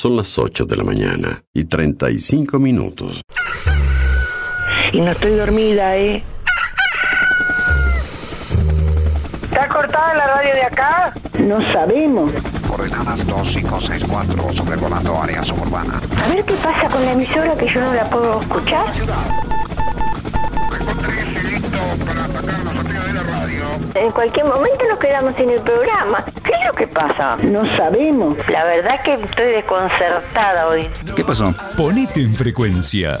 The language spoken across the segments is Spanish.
Son las 8 de la mañana y 35 minutos. Y no estoy dormida, ¿eh? ¿Está cortada la radio de acá? No sabemos. Coordenadas 2564, sobrevolando área suburbana. A ver qué pasa con la emisora que yo no la puedo escuchar. En cualquier momento nos quedamos sin el programa. ¿Qué es lo que pasa? No sabemos. La verdad que estoy desconcertada hoy. ¿Qué pasó? Ponete en frecuencia.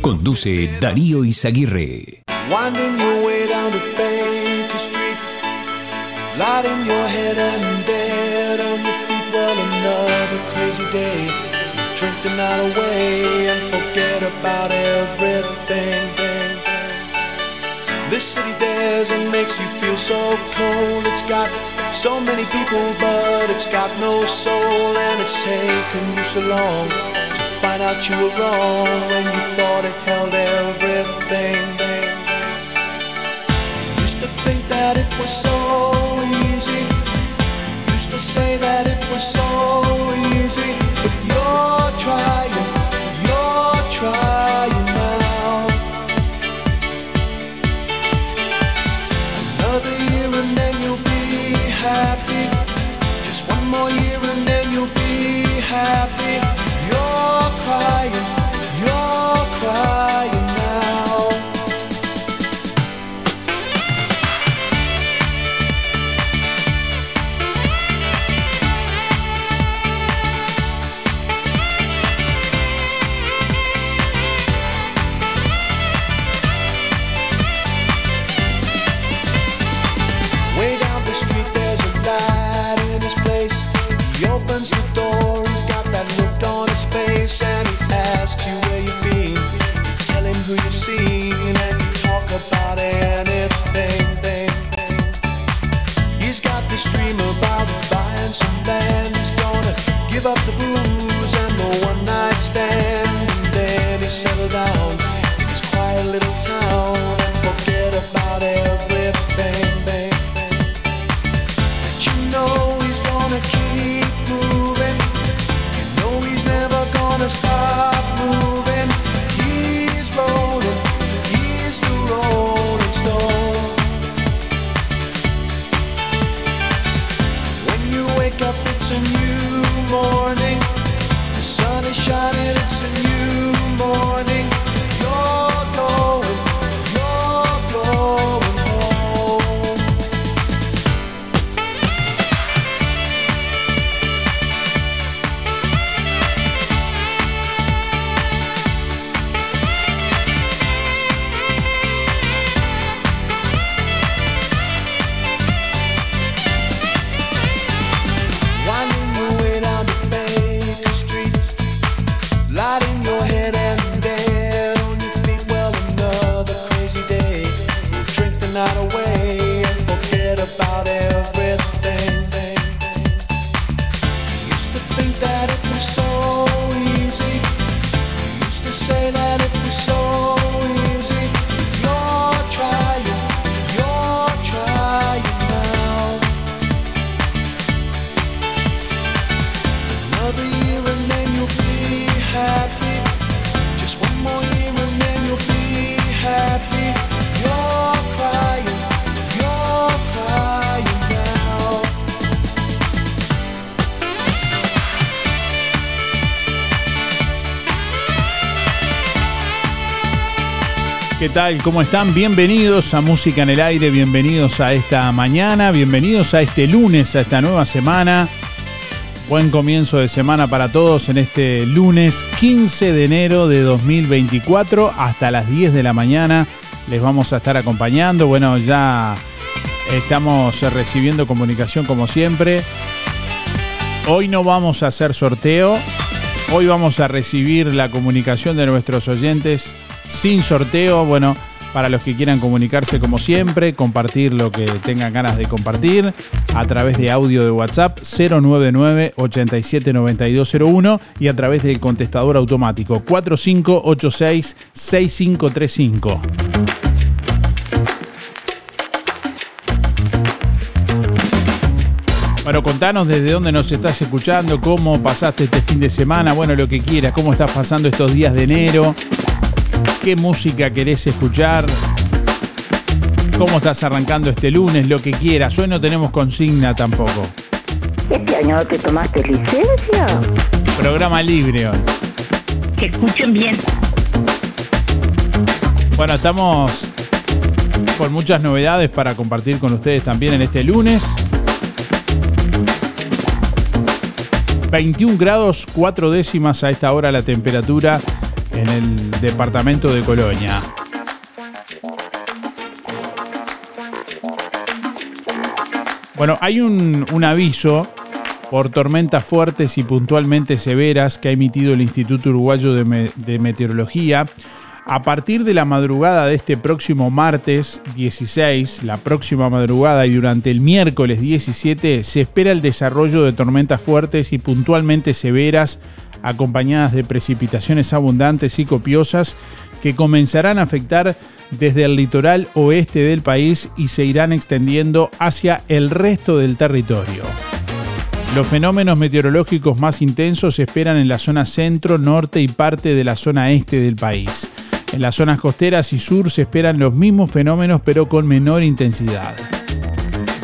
Conduce Darío Izaguirre. Winding your way down to Baker Street, lighting your head and dead on your feet. Well, another crazy day. Drink the night away and forget about everything. This city dares and makes you feel so cold. It's got so many people, but it's got no soul, and it's taken you so long to find out you were wrong when you thought it held everything. Used to think that it was so easy. Used to say that it was so easy, but you're trying, you're trying tal? ¿Cómo están? Bienvenidos a Música en el Aire, bienvenidos a esta mañana, bienvenidos a este lunes, a esta nueva semana. Buen comienzo de semana para todos en este lunes 15 de enero de 2024 hasta las 10 de la mañana. Les vamos a estar acompañando. Bueno, ya estamos recibiendo comunicación como siempre. Hoy no vamos a hacer sorteo. Hoy vamos a recibir la comunicación de nuestros oyentes sin sorteo. Bueno, para los que quieran comunicarse como siempre, compartir lo que tengan ganas de compartir a través de audio de WhatsApp 099 879201 y a través del contestador automático 4586 6535. Bueno, contanos desde dónde nos estás escuchando, cómo pasaste este fin de semana, bueno, lo que quieras, cómo estás pasando estos días de enero, qué música querés escuchar, cómo estás arrancando este lunes, lo que quieras. Hoy no tenemos consigna tampoco. ¿Este año te tomaste licencia? Programa libre hoy. Que escuchen bien. Bueno, estamos con muchas novedades para compartir con ustedes también en este lunes. 21 grados 4 décimas a esta hora la temperatura en el departamento de Colonia. Bueno, hay un, aviso por tormentas fuertes y puntualmente severas que ha emitido el Instituto Uruguayo de, de Meteorología. A partir de la madrugada de este próximo martes 16, la próxima madrugada y durante el miércoles 17, se espera el desarrollo de tormentas fuertes y puntualmente severas acompañadas de precipitaciones abundantes y copiosas que comenzarán a afectar desde el litoral oeste del país y se irán extendiendo hacia el resto del territorio. Los fenómenos meteorológicos más intensos se esperan en la zona centro, norte y parte de la zona este del país. En las zonas costeras y sur se esperan los mismos fenómenos pero con menor intensidad.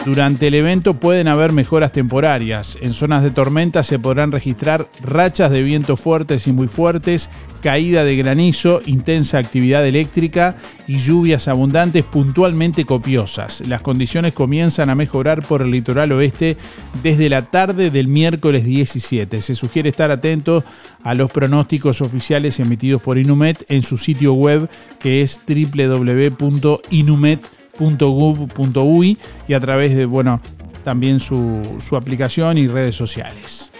Durante el evento pueden haber mejoras temporarias. En zonas de tormenta se podrán registrar rachas de viento fuertes y muy fuertes, caída de granizo, intensa actividad eléctrica y lluvias abundantes puntualmente copiosas. Las condiciones comienzan a mejorar por el litoral oeste desde la tarde del miércoles 17. Se sugiere estar atento a los pronósticos oficiales emitidos por Inumet en su sitio web que es www.inumet.com .gov.uy y a través de, bueno, también su, su aplicación y redes sociales.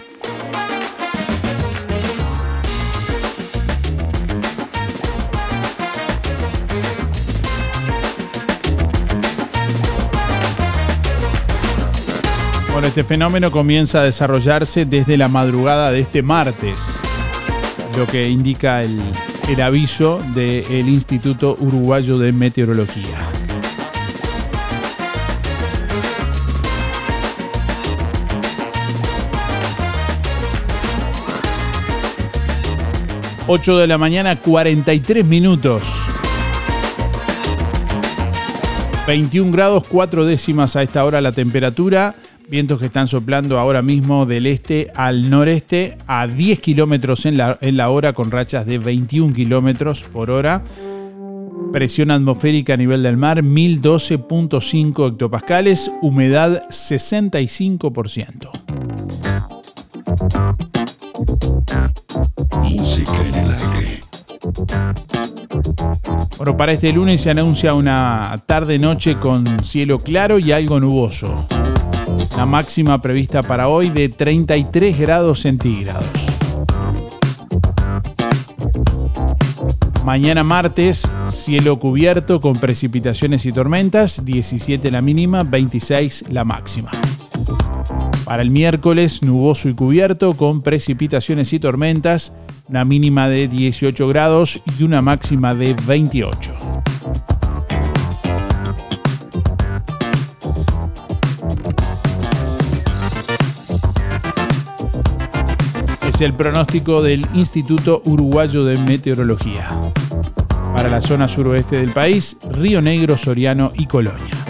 Bueno, este fenómeno comienza a desarrollarse desde la madrugada de este martes, lo que indica el, el aviso del Instituto Uruguayo de Meteorología. 8 de la mañana, 43 minutos. 21 grados 4 décimas a esta hora la temperatura. Vientos que están soplando ahora mismo del este al noreste a 10 kilómetros en la, en la hora con rachas de 21 kilómetros por hora. Presión atmosférica a nivel del mar 1012.5 hectopascales, humedad 65%. Música en el aire. Bueno, para este lunes se anuncia una tarde-noche con cielo claro y algo nuboso. La máxima prevista para hoy de 33 grados centígrados. Mañana martes, cielo cubierto con precipitaciones y tormentas, 17 la mínima, 26 la máxima. Para el miércoles, nuboso y cubierto con precipitaciones y tormentas, una mínima de 18 grados y una máxima de 28. Es el pronóstico del Instituto Uruguayo de Meteorología. Para la zona suroeste del país, Río Negro, Soriano y Colonia.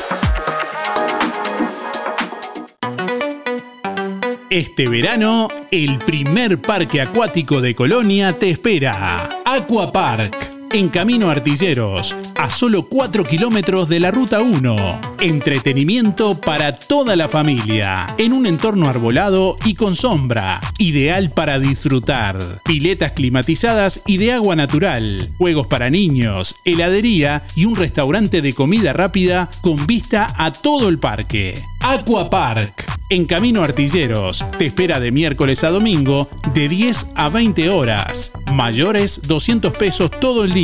Este verano, el primer parque acuático de Colonia te espera. Aqua Park en Camino Artilleros, a solo 4 kilómetros de la Ruta 1. Entretenimiento para toda la familia, en un entorno arbolado y con sombra, ideal para disfrutar. Piletas climatizadas y de agua natural, juegos para niños, heladería y un restaurante de comida rápida con vista a todo el parque. Aqua Park, en Camino Artilleros, te espera de miércoles a domingo de 10 a 20 horas. Mayores 200 pesos todo el día,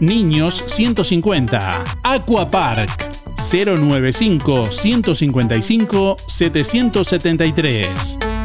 niños 150. Aqua Park 095 155 773.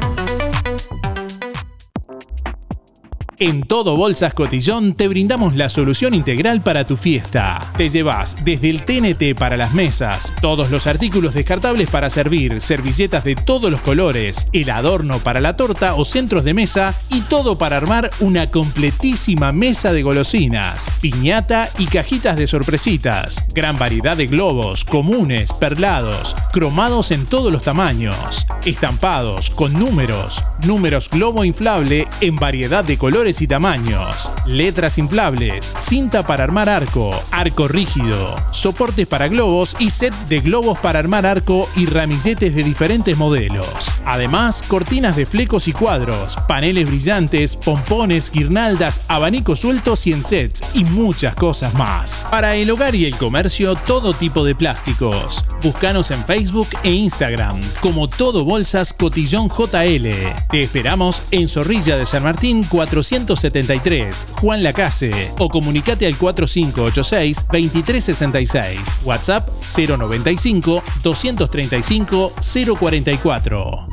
En Todo Bolsas Cotillón te brindamos la solución integral para tu fiesta. Te llevas desde el TNT para las mesas, todos los artículos descartables para servir, servilletas de todos los colores, el adorno para la torta o centros de mesa y todo para armar una completísima mesa de golosinas, piñata y cajitas de sorpresitas. Gran variedad de globos, comunes, perlados, cromados en todos los tamaños, estampados con números, números globo inflable en variedad de colores y tamaños, letras inflables, cinta para armar arco, arco rígido, soportes para globos y set de globos para armar arco y ramilletes de diferentes modelos. Además, cortinas de flecos y cuadros, paneles brillantes, pompones, guirnaldas, abanicos sueltos y en sets y muchas cosas más. Para el hogar y el comercio, todo tipo de plásticos. Búscanos en Facebook e Instagram como Todo Bolsas Cotillón JL. Te esperamos en Zorrilla de San Martín 400 173, Juan Lacase, o comunicate al 4586-2366, WhatsApp 095 235 044.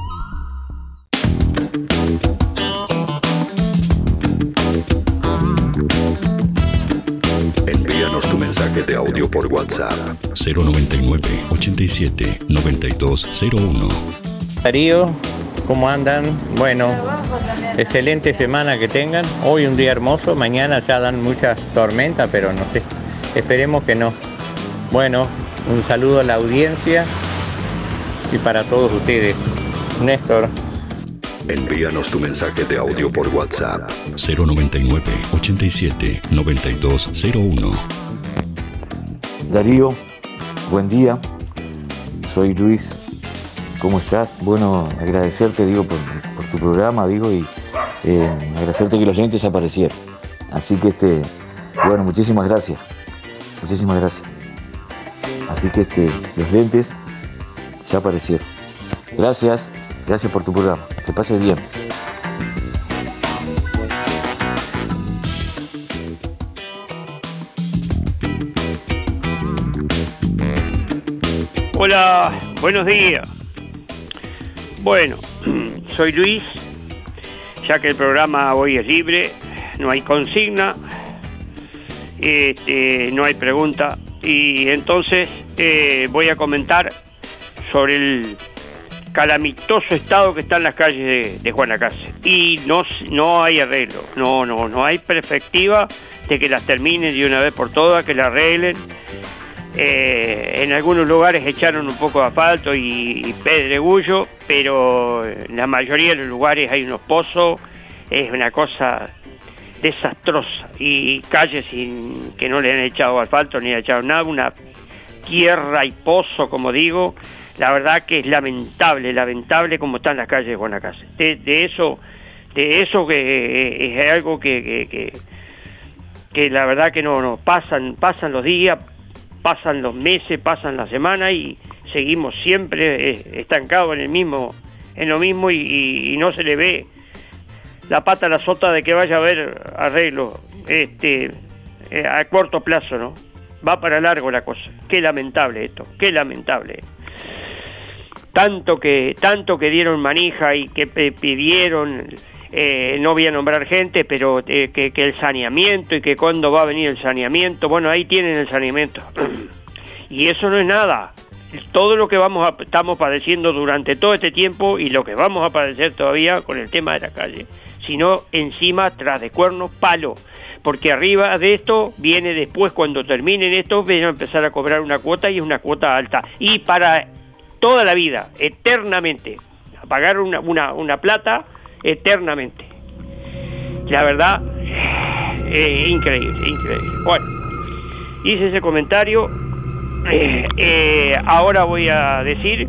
Envíanos tu mensaje de audio por WhatsApp 099 87 9201. Darío, ¿cómo andan? Bueno, excelente semana que tengan. Hoy un día hermoso, mañana ya dan muchas tormentas, pero no sé. Esperemos que no. Bueno, un saludo a la audiencia y para todos ustedes. Néstor. Envíanos tu mensaje de audio por WhatsApp 099 87 9201. Darío, buen día. Soy Luis. ¿Cómo estás? Bueno, agradecerte, digo, por, tu programa, digo, y eh, agradecerte que los lentes aparecieron. Así que, este, bueno, muchísimas gracias. Muchísimas gracias. Así que este, los lentes ya aparecieron. Gracias, gracias por tu programa. Que pase bien. Hola, buenos días. Bueno, soy Luis, ya que el programa hoy es libre, no hay consigna, este, no hay pregunta, y entonces eh, voy a comentar sobre el calamitoso estado que están las calles de, de Guanacaste. Y no, no hay arreglo, no, no, no hay perspectiva de que las terminen de una vez por todas, que las arreglen. Eh, en algunos lugares echaron un poco de asfalto y, pedregullo, pero en la mayoría de los lugares hay unos pozos, es una cosa desastrosa. Y calles que no le han echado asfalto ni le echado nada, una tierra y pozo, como digo, la verdad que es lamentable, lamentable como están las calles de Guanacaste. De, de eso, de eso que eh, es algo que, que, que, que la verdad que no, no, pasan, pasan los días, pasan los meses, pasan las semanas y seguimos siempre eh, estancados en el mismo, en lo mismo y, no se le ve la pata a la sota de que vaya a haber arreglo este, eh, a corto plazo, ¿no? Va para largo la cosa. Qué lamentable esto, qué lamentable. Tanto que, tanto que dieron manija y que pe- pidieron, eh, no voy a nombrar gente, pero eh, que, el saneamiento y que cuándo va a venir el saneamiento, bueno, ahí tienen el saneamiento. y eso no es nada. Todo lo que vamos a- estamos padeciendo durante todo este tiempo y lo que vamos a padecer todavía con el tema de la calle, sino encima, tras de cuernos, palo. Porque arriba de esto viene después, cuando terminen esto, van a empezar a cobrar una cuota y es una cuota alta. Y para toda la vida, eternamente. pagar una, una, una plata eternamente. La verdad, increíble, increíble. Bueno, hice ese comentario. Eh, eh, ahora voy a decir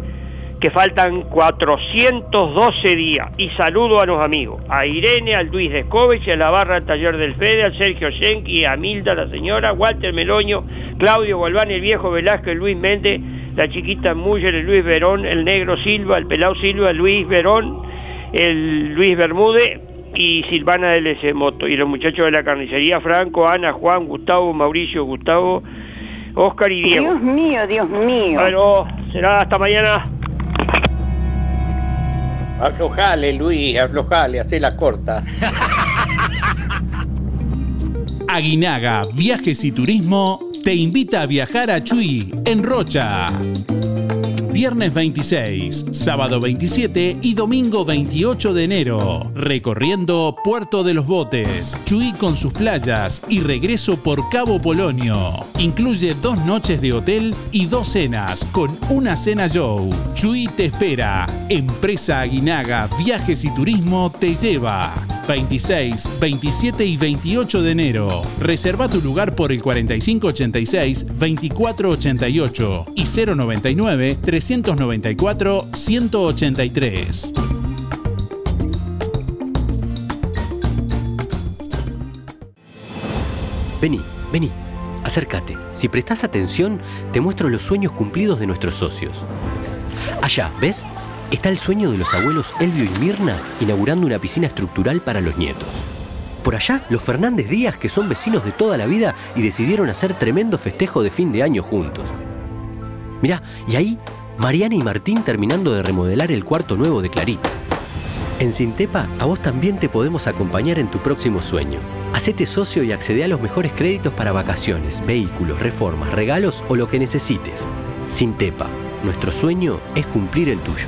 que faltan 412 días y saludo a los amigos, a Irene, al Luis Descovich, a la barra del taller del Fede, al Sergio Schenki, a Milda, la señora, Walter Meloño, Claudio Golván, el viejo Velázquez, Luis Méndez, la chiquita Muller, el Luis Verón, el negro Silva, el pelado Silva, Luis Verón, el Luis Bermúdez y Silvana del S Moto y los muchachos de la carnicería, Franco, Ana, Juan, Gustavo, Mauricio, Gustavo, Oscar y Diego. Dios mío, Dios mío. Bueno, será hasta mañana. Aflojale, Luis, aflojale, hacé la corta. Aguinaga Viajes y Turismo te invita a viajar a Chuy, en Rocha. Viernes 26, sábado 27 y domingo 28 de enero. Recorriendo Puerto de los Botes, Chuy con sus playas y regreso por Cabo Polonio. Incluye dos noches de hotel y dos cenas con una cena show. Chuy te espera. Empresa Aguinaga Viajes y Turismo te lleva. 26, 27 y 28 de enero. Reserva tu lugar por el 4586-2488 y 099-394-183. Vení, vení, acércate. Si prestás atención, te muestro los sueños cumplidos de nuestros socios. Allá, ¿ves? Está el sueño de los abuelos Elvio y Mirna inaugurando una piscina estructural para los nietos. Por allá, los Fernández Díaz, que son vecinos de toda la vida y decidieron hacer tremendo festejo de fin de año juntos. Mirá, y ahí, Mariana y Martín terminando de remodelar el cuarto nuevo de Clarita. En Sintepa, a vos también te podemos acompañar en tu próximo sueño. Hacete socio y accede a los mejores créditos para vacaciones, vehículos, reformas, regalos o lo que necesites. Sintepa, nuestro sueño es cumplir el tuyo.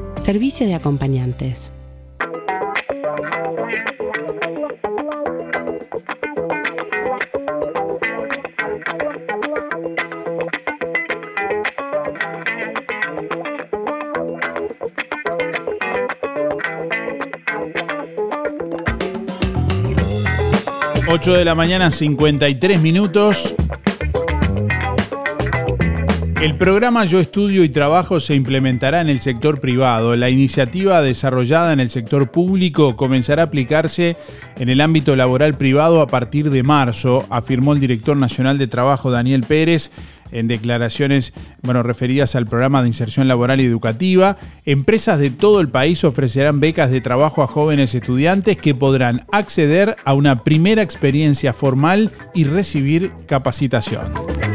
servicio de acompañantes. Ocho de la mañana, 53 minutos. El programa Yo Estudio y Trabajo se implementará en el sector privado. La iniciativa desarrollada en el sector público comenzará a aplicarse en el ámbito laboral privado a partir de marzo, afirmó el director nacional de trabajo Daniel Pérez en declaraciones bueno, referidas al programa de inserción laboral y educativa. Empresas de todo el país ofrecerán becas de trabajo a jóvenes estudiantes que podrán acceder a una primera experiencia formal y recibir capacitación.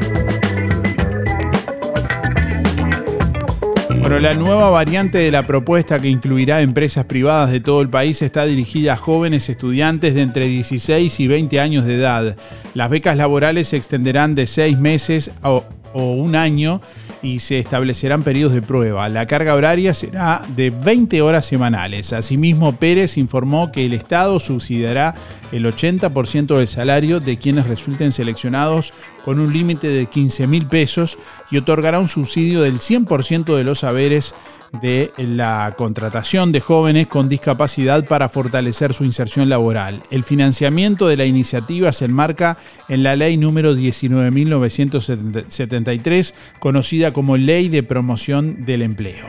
Bueno, la nueva variante de la propuesta que incluirá empresas privadas de todo el país está dirigida a jóvenes estudiantes de entre 16 y 20 años de edad. Las becas laborales se extenderán de 6 meses o, o un año y se establecerán periodos de prueba. La carga horaria será de 20 horas semanales. Asimismo, Pérez informó que el Estado subsidiará el 80% del salario de quienes resulten seleccionados con un límite de 15 mil pesos y otorgará un subsidio del 100% de los saberes de la contratación de jóvenes con discapacidad para fortalecer su inserción laboral. El financiamiento de la iniciativa se enmarca en la ley número 19.973, conocida como Ley de Promoción del Empleo.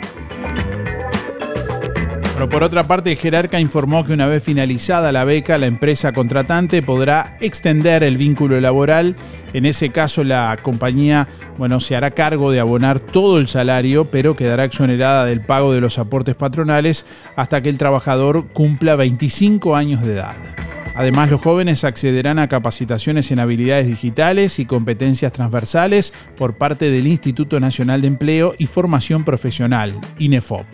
Pero por otra parte, el jerarca informó que una vez finalizada la beca, la empresa contratante podrá extender el vínculo laboral. En ese caso, la compañía bueno, se hará cargo de abonar todo el salario, pero quedará exonerada del pago de los aportes patronales hasta que el trabajador cumpla 25 años de edad. Además, los jóvenes accederán a capacitaciones en habilidades digitales y competencias transversales por parte del Instituto Nacional de Empleo y Formación Profesional, INEFOP.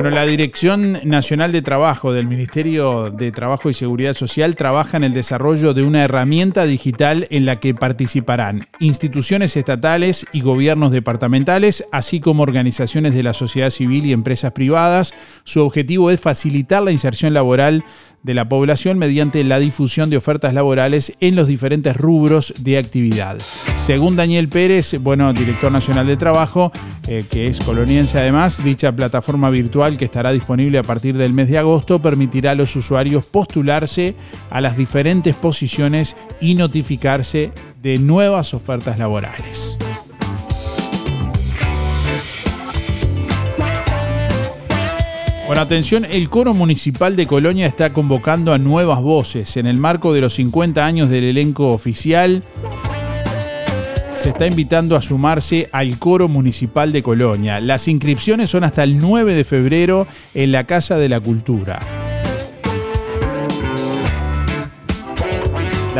Bueno, la Dirección Nacional de Trabajo del Ministerio de Trabajo y Seguridad Social trabaja en el desarrollo de una herramienta digital en la que participarán instituciones estatales y gobiernos departamentales, así como organizaciones de la sociedad civil y empresas privadas. Su objetivo es facilitar la inserción laboral de la población mediante la difusión de ofertas laborales en los diferentes rubros de actividad. Según Daniel Pérez, bueno, director nacional de trabajo, eh, que es coloniense además, dicha plataforma virtual que estará disponible a partir del mes de agosto permitirá a los usuarios postularse a las diferentes posiciones y notificarse de nuevas ofertas laborales. Bueno, atención, el coro municipal de Colonia está convocando a nuevas voces. En el marco de los 50 años del elenco oficial, se está invitando a sumarse al coro municipal de Colonia. Las inscripciones son hasta el 9 de febrero en la Casa de la Cultura.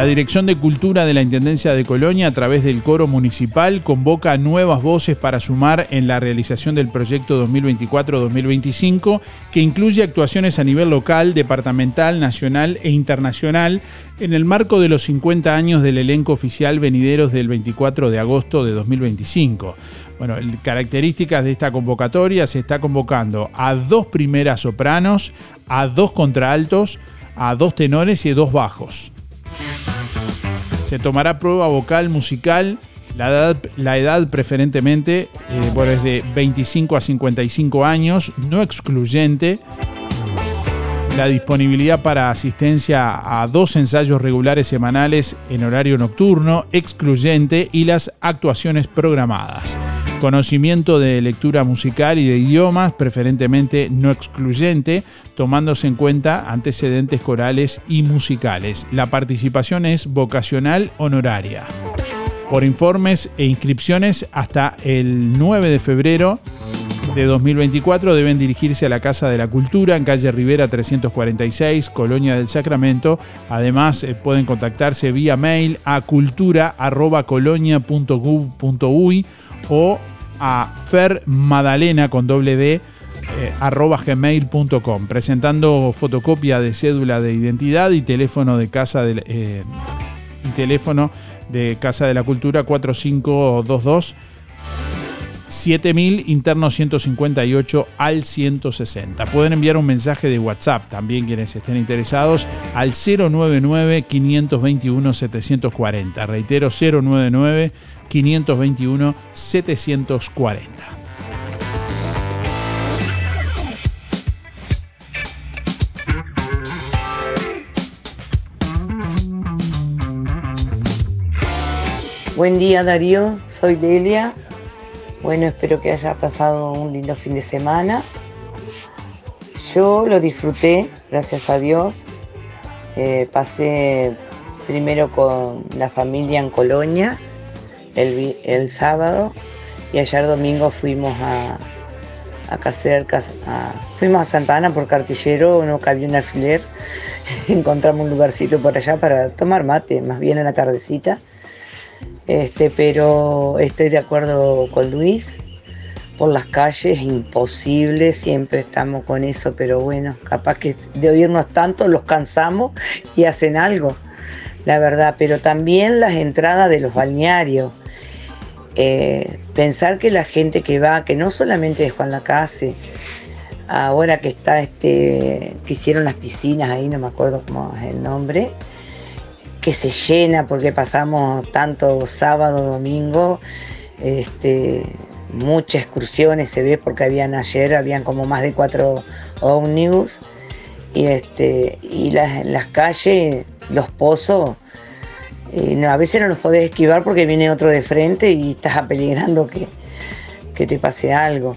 La Dirección de Cultura de la Intendencia de Colonia, a través del coro municipal, convoca a nuevas voces para sumar en la realización del proyecto 2024-2025, que incluye actuaciones a nivel local, departamental, nacional e internacional, en el marco de los 50 años del elenco oficial venideros del 24 de agosto de 2025. Bueno, características de esta convocatoria, se está convocando a dos primeras sopranos, a dos contraaltos, a dos tenores y dos bajos. Se tomará prueba vocal musical. La edad, la edad preferentemente eh, es de 25 a 55 años, no excluyente. La disponibilidad para asistencia a dos ensayos regulares semanales en horario nocturno, excluyente, y las actuaciones programadas conocimiento de lectura musical y de idiomas, preferentemente no excluyente, tomándose en cuenta antecedentes corales y musicales. La participación es vocacional honoraria. Por informes e inscripciones hasta el 9 de febrero de 2024 deben dirigirse a la Casa de la Cultura en calle Rivera 346, Colonia del Sacramento. Además, eh, pueden contactarse vía mail a cultura.colonia.gov.uy o a fermadalena con doble D eh, arroba gmail.com presentando fotocopia de cédula de identidad y teléfono de casa de, eh, y teléfono de Casa de la Cultura 4522 7000 interno 158 al 160. Pueden enviar un mensaje de WhatsApp también quienes estén interesados al 099 521 740. Reitero 099 521 740. Buen día Darío, soy Delia. Bueno, espero que haya pasado un lindo fin de semana. Yo lo disfruté, gracias a Dios. Eh, pasé primero con la familia en Colonia el, sábado y ayer domingo fuimos a, a Cacer, a, fuimos a Santa Ana por cartillero, no cabía un alfiler, encontramos un lugarcito por allá para tomar mate, más bien en la tardecita. Este, pero estoy de acuerdo con Luis, por las calles, imposible, siempre estamos con eso, pero bueno, capaz que de oírnos tanto los cansamos y hacen algo, la verdad, pero también las entradas de los balnearios eh, pensar que la gente que va, que no solamente es Juan Lacase, ahora que está este, que hicieron las piscinas ahí, no me acuerdo cómo es el nombre, que se llena porque pasamos tanto sábado, domingo, este, muchas excursiones se ve porque habían ayer, habían como más de cuatro ómnibus y este, y las, las calles, los pozos, a veces no los podés esquivar porque viene otro de frente y estás apeligrando que, que te pase algo.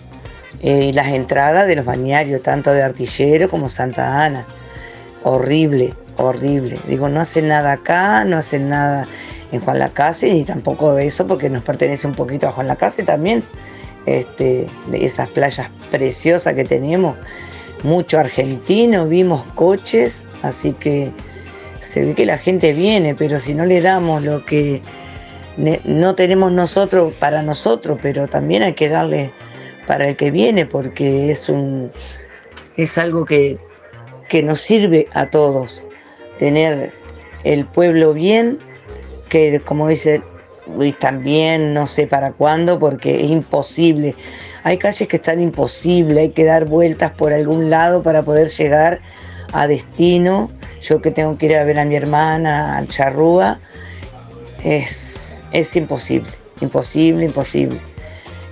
Eh, las entradas de los bañarios, tanto de Artillero como Santa Ana, horrible, horrible. Digo, no hacen nada acá, no hacen nada en Juan Lacase, ni tampoco eso porque nos pertenece un poquito a Juan Lacase también. este, de esas playas preciosas que tenemos, mucho argentino, vimos coches, así que se ve que la gente viene, pero si no le damos lo que no tenemos nosotros para nosotros, pero también hay que darle para el que viene, porque es un es algo que, que nos sirve a todos, tener el pueblo bien, que como dice Luis también, no sé para cuándo, porque es imposible. Hay calles que están imposibles, hay que dar vueltas por algún lado para poder llegar a destino. Yo que tengo que ir a ver a mi hermana, al Charrúa, es, es imposible, imposible, imposible.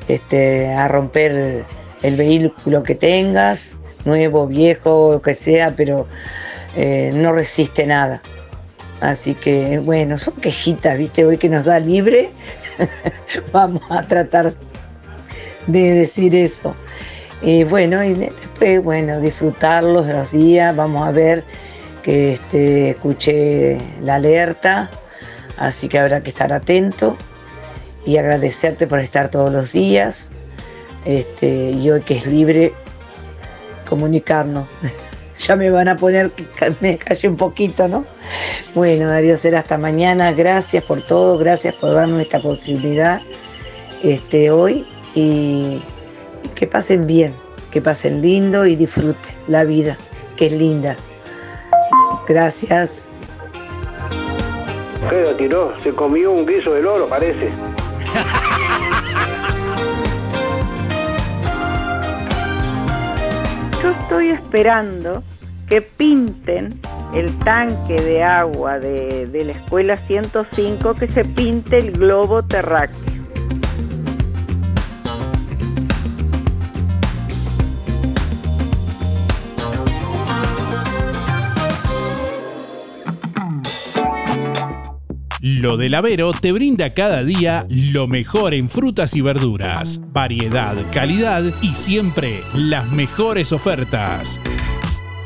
Este, a romper el vehículo que tengas, nuevo, viejo, lo que sea, pero eh, no resiste nada. Así que bueno, son quejitas, viste, hoy que nos da libre, vamos a tratar de decir eso. Y bueno, y después, bueno, disfrutarlos los días, vamos a ver que este, escuché la alerta, así que habrá que estar atento y agradecerte por estar todos los días. Este, y hoy que es libre, comunicarnos. ya me van a poner que me calle un poquito, ¿no? Bueno, Darío, será hasta mañana. Gracias por todo, gracias por darnos esta posibilidad este, hoy y que pasen bien, que pasen lindo y disfruten la vida, que es linda. Gracias. ¿Qué lo tiró? Se comió un guiso de loro, parece. Yo estoy esperando que pinten el tanque de agua de, de la escuela 105, que se pinte el globo terráqueo. Lo del Avero te brinda cada día lo mejor en frutas y verduras, variedad, calidad y siempre las mejores ofertas.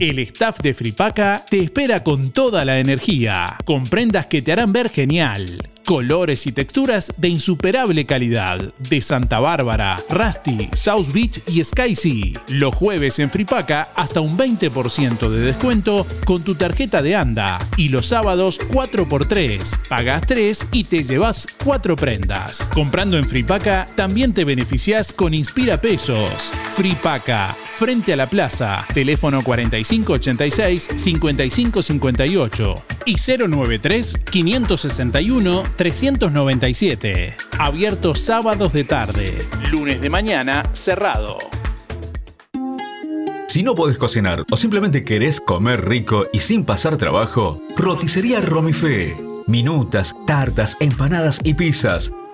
El staff de Fripaca te espera con toda la energía, con prendas que te harán ver genial, colores y texturas de insuperable calidad, de Santa Bárbara, Rusty, South Beach y Sky Sea. Los jueves en Fripaca hasta un 20% de descuento con tu tarjeta de ANDA y los sábados 4x3. Pagas 3 y te llevas 4 prendas. Comprando en Fripaca también te beneficias con Inspira Pesos. Fripaca, frente a la plaza, teléfono 4586-5558 y 093-561-397. Abierto sábados de tarde, lunes de mañana cerrado. Si no podés cocinar o simplemente querés comer rico y sin pasar trabajo, roticería Romifé. Minutas, tartas, empanadas y pizzas.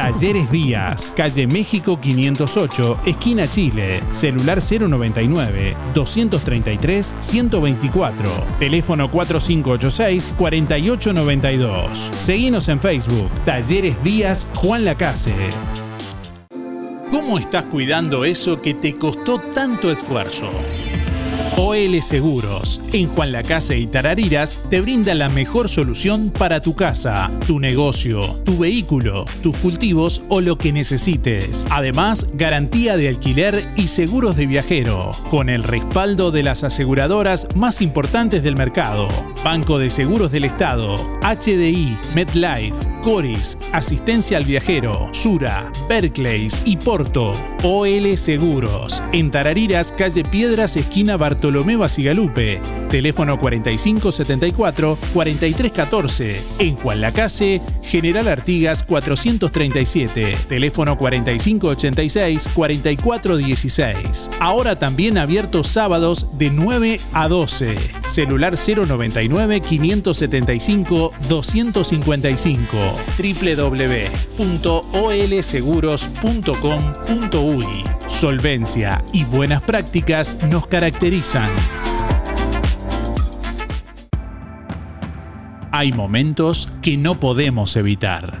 Talleres Díaz, calle México 508, esquina Chile, celular 099 233 124, teléfono 4586 4892. Seguinos en Facebook, Talleres Díaz Juan Lacase. ¿Cómo estás cuidando eso que te costó tanto esfuerzo? OL Seguros, en Juan Lacase y Tarariras, te brinda la mejor solución para tu casa, tu negocio, tu vehículo, tus cultivos o lo que necesites. Además, garantía de alquiler y seguros de viajero, con el respaldo de las aseguradoras más importantes del mercado. Banco de Seguros del Estado, HDI, MedLife, Coris, Asistencia al Viajero, Sura, Berkeley's y Porto. OL Seguros, en Tarariras, calle Piedras, esquina Bartolomé Basigalupe. Teléfono 4574-4314. En Juan Lacase, General Artigas 437. Teléfono 4586-4416. Ahora también abiertos sábados de 9 a 12. Celular 099-575-255 www.olseguros.com.uy Solvencia y buenas prácticas nos caracterizan. Hay momentos que no podemos evitar,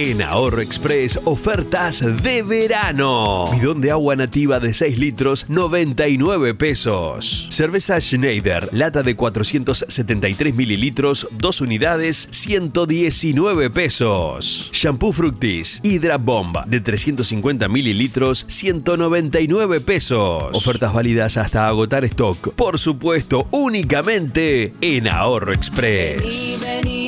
En Ahorro Express, ofertas de verano. Bidón de agua nativa de 6 litros, 99 pesos. Cerveza Schneider, lata de 473 mililitros, 2 unidades, 119 pesos. Shampoo Fructis, Hydra Bomb, de 350 mililitros, 199 pesos. Ofertas válidas hasta agotar stock. Por supuesto, únicamente en Ahorro Express. Vení,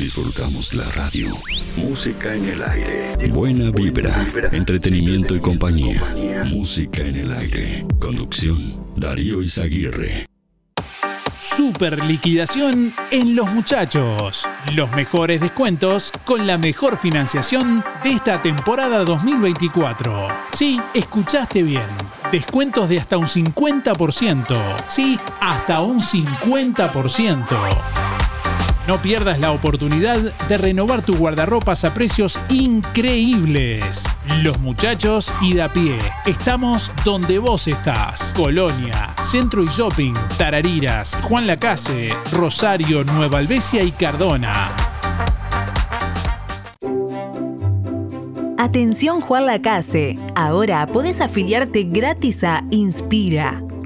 Disfrutamos la radio. Música en el aire. Buena vibra, entretenimiento y compañía. Música en el aire. Conducción, Darío Izaguirre. Super liquidación en Los Muchachos. Los mejores descuentos con la mejor financiación de esta temporada 2024. Sí, escuchaste bien. Descuentos de hasta un 50%. Sí, hasta un 50%. No pierdas la oportunidad de renovar tu guardarropas a precios increíbles. Los muchachos y de a pie. Estamos donde vos estás. Colonia, Centro y Shopping, Tarariras, Juan Lacase, Rosario, Nueva Albesia y Cardona. Atención Juan Lacase, ahora podés afiliarte gratis a Inspira.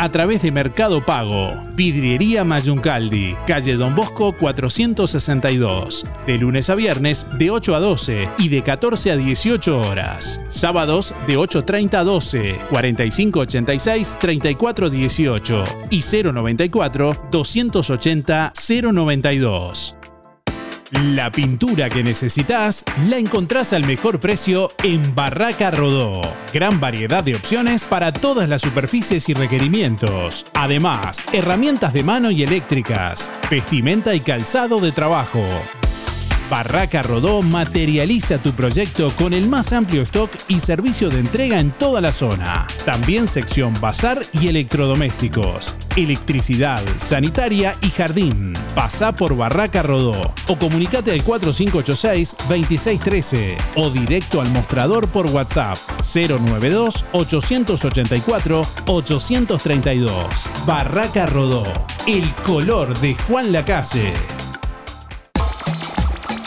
a través de Mercado Pago. Vidriería Mayuncaldi, calle Don Bosco 462. De lunes a viernes de 8 a 12 y de 14 a 18 horas. Sábados de 8.30 a 12, 4586 3418 y 094 280 092. La pintura que necesitas la encontrás al mejor precio en Barraca Rodó. Gran variedad de opciones para todas las superficies y requerimientos. Además, herramientas de mano y eléctricas, vestimenta y calzado de trabajo. Barraca Rodó materializa tu proyecto con el más amplio stock y servicio de entrega en toda la zona. También sección bazar y electrodomésticos, electricidad, sanitaria y jardín. Pasá por Barraca Rodó o comunicate al 4586-2613 o directo al mostrador por WhatsApp 092-884-832. Barraca Rodó, el color de Juan Lacase.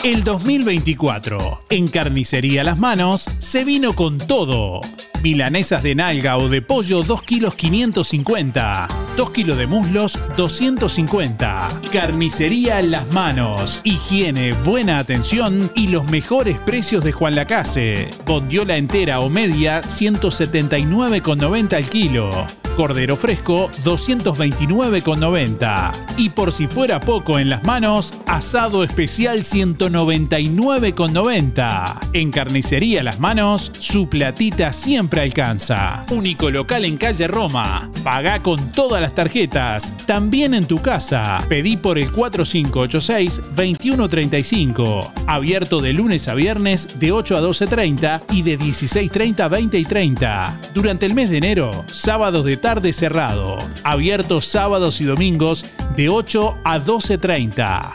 El 2024, en Carnicería Las Manos, se vino con todo. Milanesas de nalga o de pollo 2 kilos 550. 2 kilos de muslos 250. Carnicería Las Manos. Higiene, buena atención y los mejores precios de Juan Lacase. Bondiola entera o media 179,90 al kilo. Cordero fresco 229,90. Y por si fuera poco en las manos, asado especial 199,90. En carnicería Las Manos, su platita siempre alcanza. Único local en calle Roma. Paga con todas las tarjetas, también en tu casa. Pedí por el 4586-2135. Abierto de lunes a viernes de 8 a 12.30 y de 16.30 a 20 y 30. Durante el mes de enero, sábados de tarde cerrado. Abierto sábados y domingos de 8 a 12.30.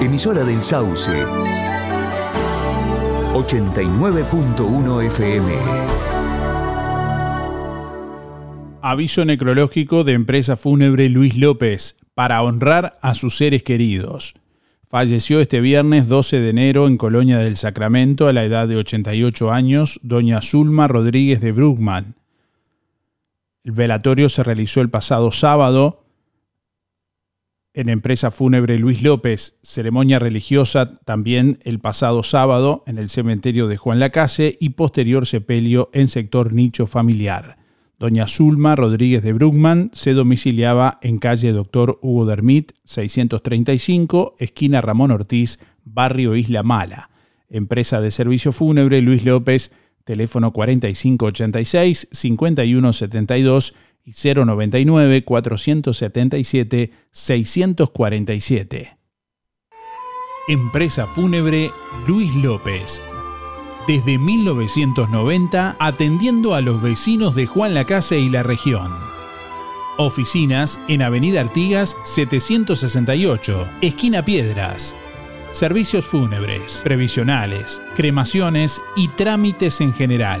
Emisora del Sauce. 89.1 FM. Aviso necrológico de empresa fúnebre Luis López para honrar a sus seres queridos. Falleció este viernes 12 de enero en Colonia del Sacramento a la edad de 88 años doña Zulma Rodríguez de Brugman. El velatorio se realizó el pasado sábado en empresa fúnebre Luis López, ceremonia religiosa también el pasado sábado en el cementerio de Juan Lacase y posterior sepelio en sector nicho familiar. Doña Zulma Rodríguez de Brugman se domiciliaba en calle Doctor Hugo Dermit, 635, esquina Ramón Ortiz, barrio Isla Mala. Empresa de servicio fúnebre Luis López, teléfono 4586-5172 y 099-477-647. Empresa Fúnebre Luis López. Desde 1990 atendiendo a los vecinos de Juan Lacase y la región. Oficinas en Avenida Artigas 768, esquina Piedras. Servicios fúnebres, previsionales, cremaciones y trámites en general.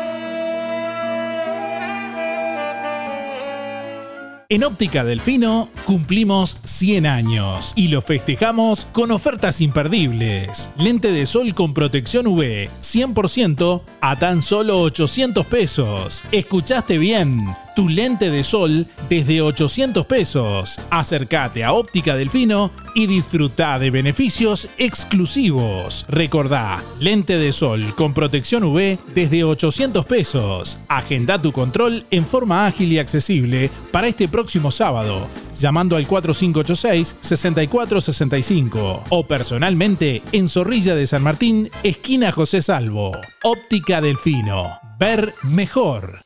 En Óptica Delfino cumplimos 100 años y lo festejamos con ofertas imperdibles. Lente de sol con protección UV 100% a tan solo 800 pesos. ¿Escuchaste bien? Tu lente de sol desde 800 pesos. Acércate a Óptica Delfino y disfruta de beneficios exclusivos. Recordá, lente de sol con protección UV desde 800 pesos. Agenda tu control en forma ágil y accesible para este próximo sábado, llamando al 4586-6465 o personalmente en Zorrilla de San Martín, esquina José Salvo. Óptica Delfino. Ver mejor.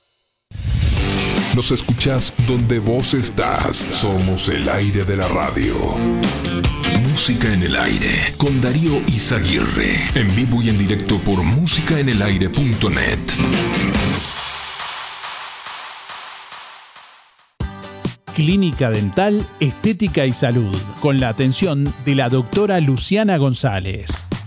Nos escuchás donde vos estás. Somos el aire de la radio. Música en el aire con Darío Izaguirre. En vivo y en directo por músicaenelaire.net. Clínica Dental, Estética y Salud, con la atención de la doctora Luciana González.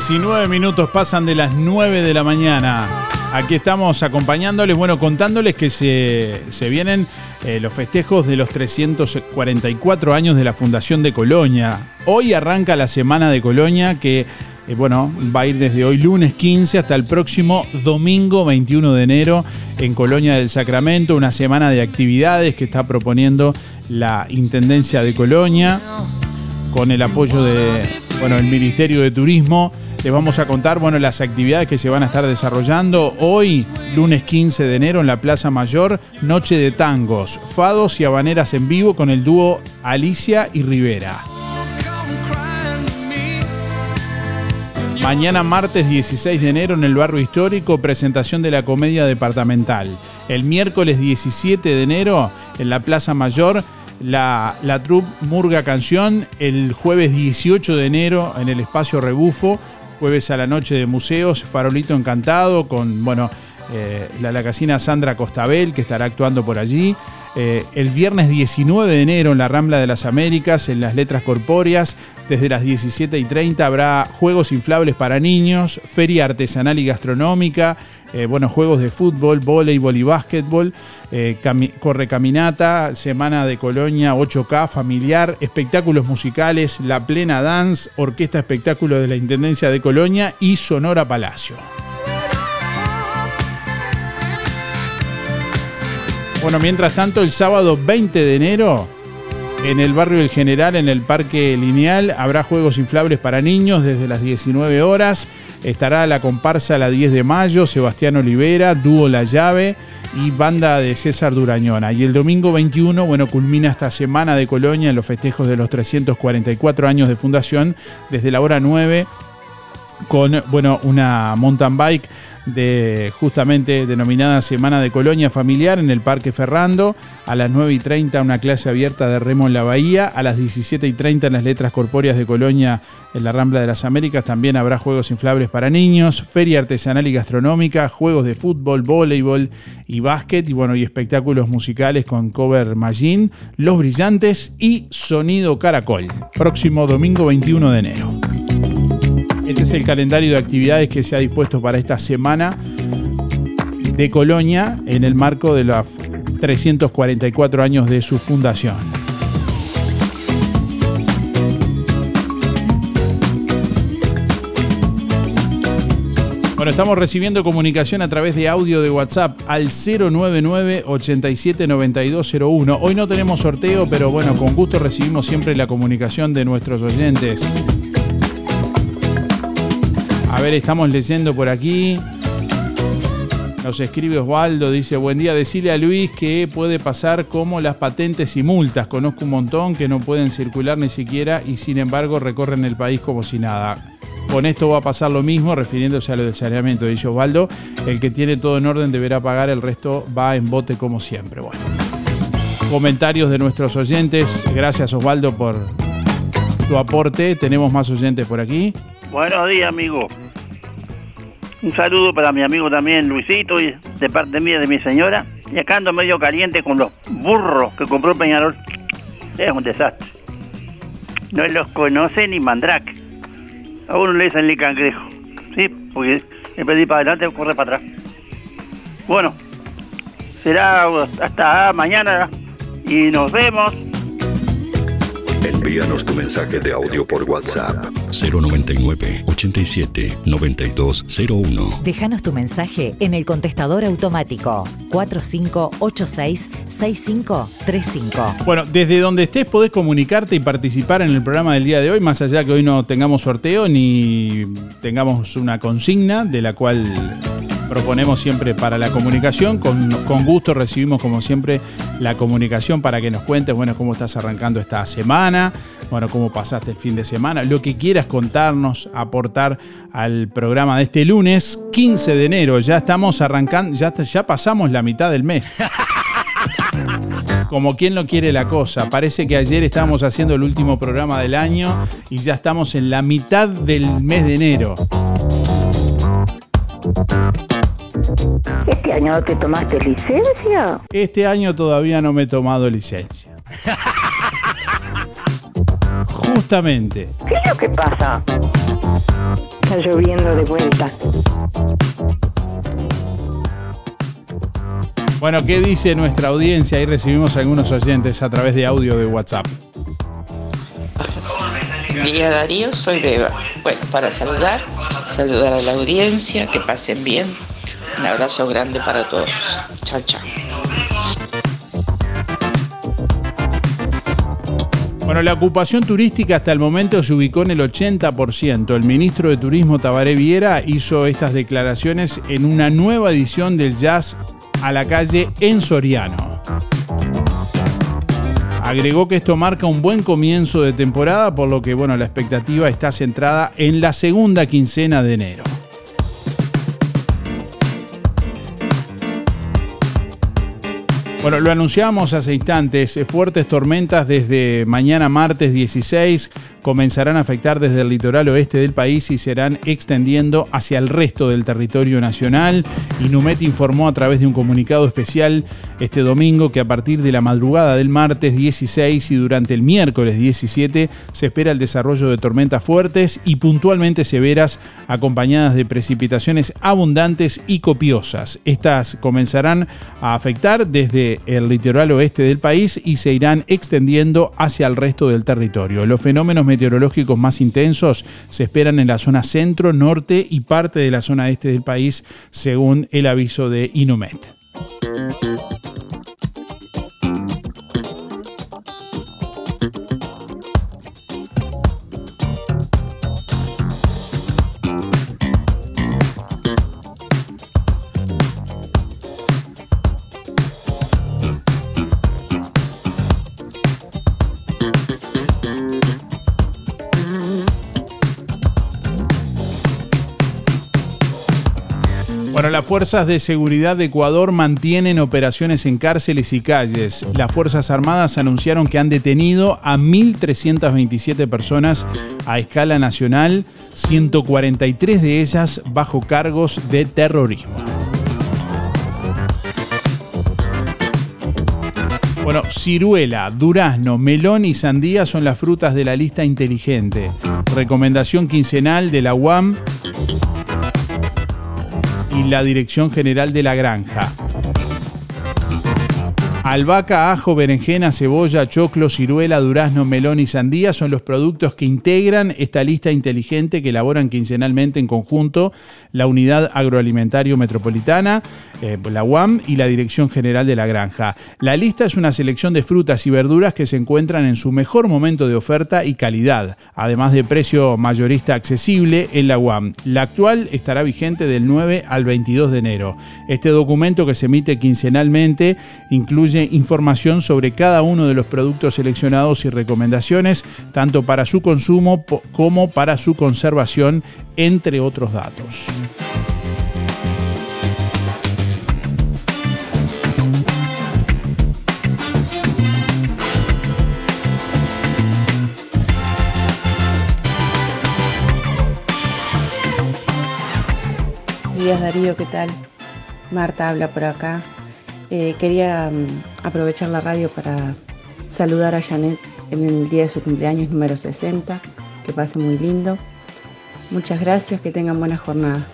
19 minutos pasan de las 9 de la mañana. Aquí estamos acompañándoles, bueno, contándoles que se, se vienen eh, los festejos de los 344 años de la Fundación de Colonia. Hoy arranca la Semana de Colonia que, eh, bueno, va a ir desde hoy lunes 15 hasta el próximo domingo 21 de enero en Colonia del Sacramento, una semana de actividades que está proponiendo la Intendencia de Colonia con el apoyo de bueno, el Ministerio de Turismo. Les vamos a contar bueno, las actividades que se van a estar desarrollando hoy, lunes 15 de enero, en la Plaza Mayor, Noche de Tangos, Fados y Habaneras en vivo con el dúo Alicia y Rivera. Mañana martes 16 de enero en el barrio histórico, presentación de la comedia departamental. El miércoles 17 de enero en la Plaza Mayor, la, la troupe Murga Canción. El jueves 18 de enero en el espacio Rebufo, jueves a la noche de museos, Farolito Encantado con, bueno, eh, la, la casina Sandra Costabel que estará actuando por allí. Eh, el viernes 19 de enero en la Rambla de las Américas, en las letras corpóreas, desde las 17 y 30 habrá juegos inflables para niños, feria artesanal y gastronómica, eh, bueno, juegos de fútbol, voleibol y básquetbol, eh, cami- corre caminata, semana de colonia 8K familiar, espectáculos musicales, la plena dance, orquesta espectáculo de la Intendencia de Colonia y Sonora Palacio. Bueno, mientras tanto, el sábado 20 de enero, en el barrio del General, en el Parque Lineal, habrá juegos inflables para niños desde las 19 horas. Estará la comparsa la 10 de mayo, Sebastián Olivera, Dúo La Llave y banda de César Durañona. Y el domingo 21, bueno, culmina esta semana de Colonia en los festejos de los 344 años de fundación, desde la hora 9 con bueno, una mountain bike de justamente denominada Semana de Colonia Familiar en el Parque Ferrando. A las 9 y 30 una clase abierta de remo en la Bahía. A las 17 y 30 en las letras corpóreas de Colonia en la Rambla de las Américas también habrá juegos inflables para niños, feria artesanal y gastronómica, juegos de fútbol, voleibol y básquet y bueno, y espectáculos musicales con cover Magin, Los Brillantes y Sonido Caracol. Próximo domingo 21 de enero. Este es el calendario de actividades que se ha dispuesto para esta semana de Colonia en el marco de los 344 años de su fundación. Bueno, estamos recibiendo comunicación a través de audio de WhatsApp al 099 87 9201. Hoy no tenemos sorteo, pero bueno, con gusto recibimos siempre la comunicación de nuestros oyentes. A ver, estamos leyendo por aquí. Nos escribe Osvaldo, dice, buen día, decirle a Luis que puede pasar como las patentes y multas. Conozco un montón que no pueden circular ni siquiera y sin embargo recorren el país como si nada. Con esto va a pasar lo mismo, refiriéndose a lo del saneamiento, dice Osvaldo. El que tiene todo en orden deberá pagar, el resto va en bote como siempre. Bueno. Comentarios de nuestros oyentes. Gracias Osvaldo por tu aporte. Tenemos más oyentes por aquí. Buenos días, amigo. Un saludo para mi amigo también, Luisito, y de parte mía de mi señora. Y acá ando medio caliente con los burros que compró Peñarol. Es un desastre. No los conoce ni Mandrake. A uno le dicen el cangrejo. Sí, porque le pedí para adelante corre para atrás. Bueno, será hasta mañana y nos vemos. Envíanos tu mensaje de audio por WhatsApp 099 87 9201. Déjanos tu mensaje en el contestador automático 4586-6535. Bueno, desde donde estés podés comunicarte y participar en el programa del día de hoy, más allá que hoy no tengamos sorteo ni tengamos una consigna de la cual proponemos siempre para la comunicación. Con, con gusto recibimos como siempre la comunicación para que nos cuentes, bueno, cómo estás arrancando esta semana, bueno, cómo pasaste el fin de semana, lo que quieras contarnos, aportar al programa de este lunes 15 de enero. Ya estamos arrancando, ya, ya pasamos la mitad del mes. Como quien no quiere la cosa. Parece que ayer estábamos haciendo el último programa del año y ya estamos en la mitad del mes de enero. ¿Este año no te tomaste licencia? Este año todavía no me he tomado licencia. Justamente. ¿Qué es lo que pasa? Está lloviendo de vuelta. Bueno, ¿qué dice nuestra audiencia? Ahí recibimos algunos oyentes a través de audio de WhatsApp. Día Darío, soy Beba. Bueno, para saludar, saludar a la audiencia, que pasen bien. Un abrazo grande para todos. Chao, chao. Bueno, la ocupación turística hasta el momento se ubicó en el 80%. El ministro de Turismo Tabaré Viera hizo estas declaraciones en una nueva edición del Jazz a la calle en Soriano. Agregó que esto marca un buen comienzo de temporada, por lo que bueno, la expectativa está centrada en la segunda quincena de enero. Bueno, lo anunciamos hace instantes. eh, Fuertes tormentas desde mañana martes 16 comenzarán a afectar desde el litoral oeste del país y se irán extendiendo hacia el resto del territorio nacional. Inumet informó a través de un comunicado especial este domingo que a partir de la madrugada del martes 16 y durante el miércoles 17 se espera el desarrollo de tormentas fuertes y puntualmente severas acompañadas de precipitaciones abundantes y copiosas. Estas comenzarán a afectar desde el litoral oeste del país y se irán extendiendo hacia el resto del territorio. Los fenómenos meteorológicos más intensos se esperan en la zona centro, norte y parte de la zona este del país, según el aviso de Inumet. Bueno, las fuerzas de seguridad de Ecuador mantienen operaciones en cárceles y calles. Las Fuerzas Armadas anunciaron que han detenido a 1.327 personas a escala nacional, 143 de ellas bajo cargos de terrorismo. Bueno, ciruela, durazno, melón y sandía son las frutas de la lista inteligente. Recomendación quincenal de la UAM y la Dirección General de la Granja. Albahaca, ajo, berenjena, cebolla, choclo, ciruela, durazno, melón y sandía son los productos que integran esta lista inteligente que elaboran quincenalmente en conjunto la Unidad Agroalimentario Metropolitana, eh, la UAM y la Dirección General de la Granja. La lista es una selección de frutas y verduras que se encuentran en su mejor momento de oferta y calidad, además de precio mayorista accesible en la UAM. La actual estará vigente del 9 al 22 de enero. Este documento que se emite quincenalmente incluye información sobre cada uno de los productos seleccionados y recomendaciones, tanto para su consumo como para su conservación, entre otros datos. días Darío, ¿qué tal? Marta habla por acá. Eh, quería mm, aprovechar la radio para saludar a Janet en el día de su cumpleaños número 60. Que pase muy lindo. Muchas gracias, que tengan buena jornada.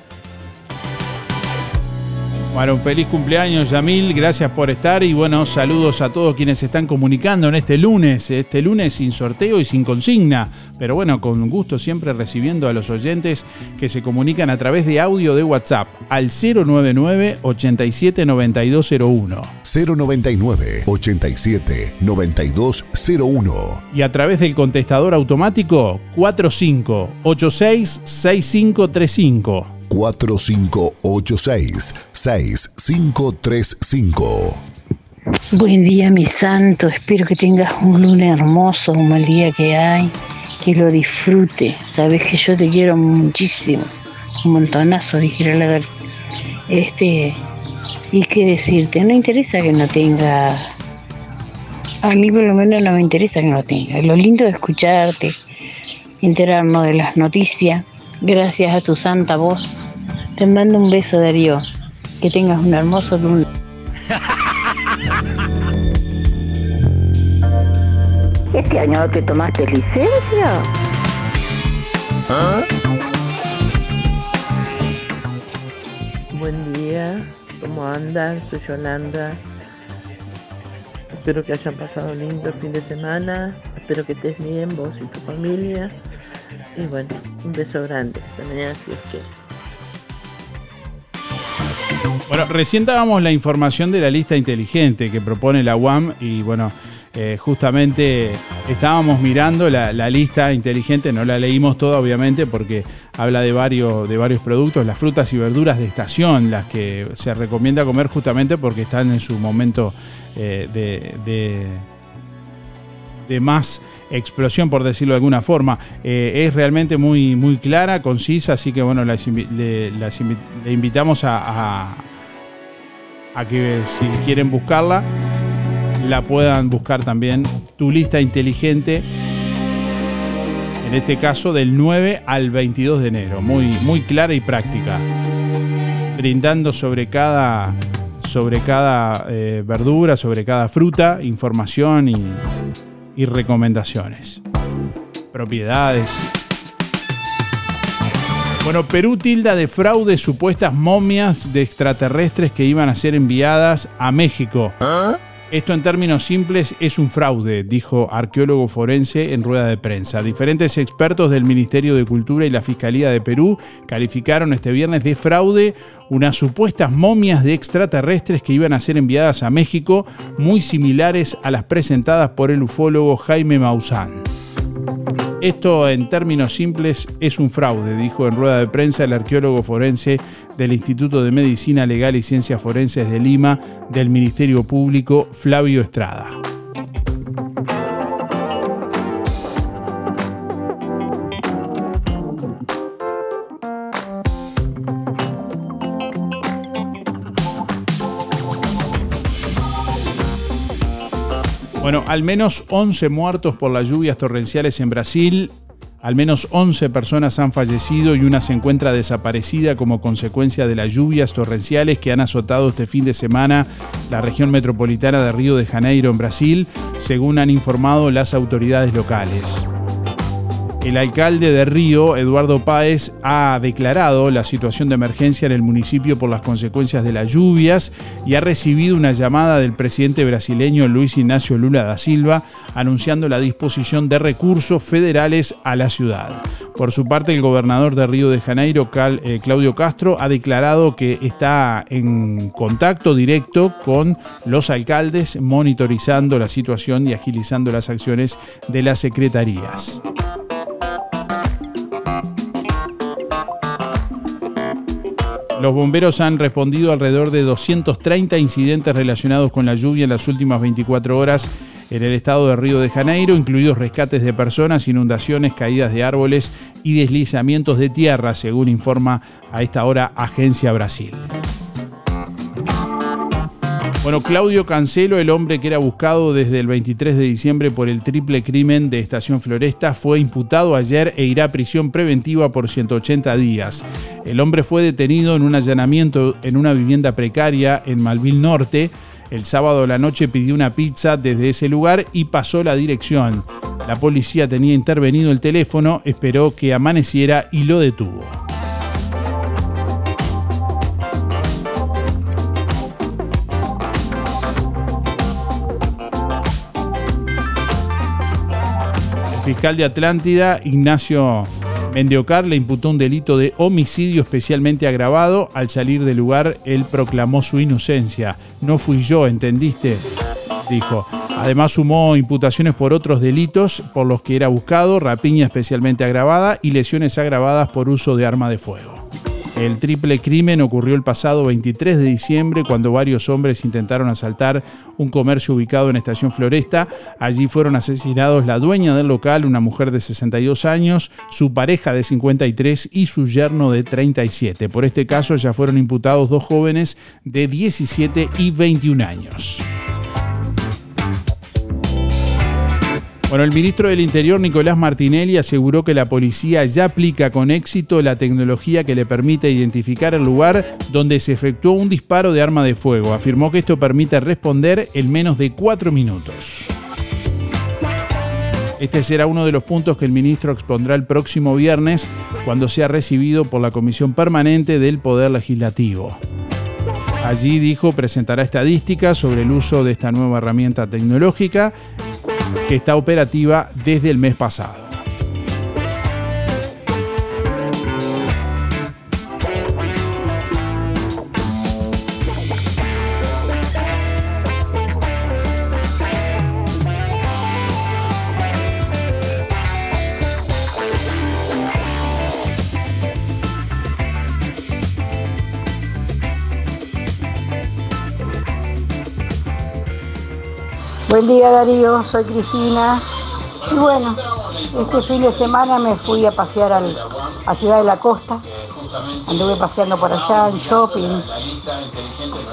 Bueno, un feliz cumpleaños, Yamil. Gracias por estar y bueno, saludos a todos quienes se están comunicando en este lunes. Este lunes sin sorteo y sin consigna, pero bueno, con gusto siempre recibiendo a los oyentes que se comunican a través de audio de WhatsApp al 099 87 9201 099 87 9201. y a través del contestador automático 4586 6535. 4586 6535. Buen día, mi santo. Espero que tengas un lunes hermoso, como el día que hay. Que lo disfrute. Sabes que yo te quiero muchísimo. Un montonazo, dijera la verdad. Este. Y qué decirte, no interesa que no tenga. A mí, por lo menos, no me interesa que no tenga. Lo lindo de escucharte, enterarnos de las noticias. Gracias a tu santa voz. Te mando un beso, Darío. Que tengas un hermoso lunes. ¿Este año que tomaste licencia? Buen día, ¿cómo andan? Soy Yolanda. Espero que hayan pasado un lindo fin de semana. Espero que estés bien, vos y tu familia. Y bueno, un beso grande. Hasta mañana si Dios quiere. Bueno, recién dábamos la información de la lista inteligente que propone la UAM y bueno, eh, justamente estábamos mirando la, lista inteligente, no la leímos toda obviamente porque habla de varios, de varios productos, las frutas y verduras de estación, las que se recomienda comer justamente porque están en su momento eh, de, de- de más explosión, por decirlo de alguna forma. Eh, es realmente muy, muy clara, concisa, así que bueno, le, invitamos a que si quieren buscarla, la puedan buscar también tu lista inteligente. En este caso del 9 al 22 de enero, muy, muy clara y práctica, brindando sobre cada, sobre cada eh, verdura, sobre cada fruta, información y, y recomendaciones. Propiedades. Bueno, Perú tilda de fraude supuestas momias de extraterrestres que iban a ser enviadas a México. Esto en términos simples es un fraude, dijo arqueólogo forense en rueda de prensa. Diferentes expertos del Ministerio de Cultura y la Fiscalía de Perú calificaron este viernes de fraude unas supuestas momias de extraterrestres que iban a ser enviadas a México, muy similares a las presentadas por el ufólogo Jaime Maussan. Esto en términos simples es un fraude, dijo en rueda de prensa el arqueólogo forense del Instituto de Medicina Legal y Ciencias Forenses de Lima del Ministerio Público, Flavio Estrada. Al menos 11 muertos por las lluvias torrenciales en Brasil. Al menos 11 personas han fallecido y una se encuentra desaparecida como consecuencia de las lluvias torrenciales que han azotado este fin de semana la región metropolitana de Río de Janeiro en Brasil, según han informado las autoridades locales. El alcalde de Río, Eduardo Páez, ha declarado la situación de emergencia en el municipio por las consecuencias de las lluvias y ha recibido una llamada del presidente brasileño Luis Ignacio Lula da Silva anunciando la disposición de recursos federales a la ciudad. Por su parte, el gobernador de Río de Janeiro, eh, Claudio Castro, ha declarado que está en contacto directo con los alcaldes, monitorizando la situación y agilizando las acciones de las secretarías. Los bomberos han respondido alrededor de 230 incidentes relacionados con la lluvia en las últimas 24 horas en el estado de Río de Janeiro, incluidos rescates de personas, inundaciones, caídas de árboles y deslizamientos de tierra, según informa a esta hora Agencia Brasil. Bueno, Claudio Cancelo, el hombre que era buscado desde el 23 de diciembre por el triple crimen de Estación Floresta, fue imputado ayer e irá a prisión preventiva por 180 días. El hombre fue detenido en un allanamiento en una vivienda precaria en Malvil Norte. El sábado a la noche pidió una pizza desde ese lugar y pasó la dirección. La policía tenía intervenido el teléfono, esperó que amaneciera y lo detuvo. Fiscal de Atlántida, Ignacio Mendiocar, le imputó un delito de homicidio especialmente agravado. Al salir del lugar, él proclamó su inocencia. No fui yo, ¿entendiste? Dijo. Además sumó imputaciones por otros delitos por los que era buscado, rapiña especialmente agravada y lesiones agravadas por uso de arma de fuego. El triple crimen ocurrió el pasado 23 de diciembre cuando varios hombres intentaron asaltar un comercio ubicado en Estación Floresta. Allí fueron asesinados la dueña del local, una mujer de 62 años, su pareja de 53 y su yerno de 37. Por este caso ya fueron imputados dos jóvenes de 17 y 21 años. Bueno, el ministro del Interior, Nicolás Martinelli, aseguró que la policía ya aplica con éxito la tecnología que le permite identificar el lugar donde se efectuó un disparo de arma de fuego. Afirmó que esto permite responder en menos de cuatro minutos. Este será uno de los puntos que el ministro expondrá el próximo viernes cuando sea recibido por la Comisión Permanente del Poder Legislativo. Allí dijo presentará estadísticas sobre el uso de esta nueva herramienta tecnológica que está operativa desde el mes pasado. Buen día Darío, soy Cristina. Y bueno, este fin de semana me fui a pasear al, a Ciudad de la Costa. Anduve paseando por allá en shopping.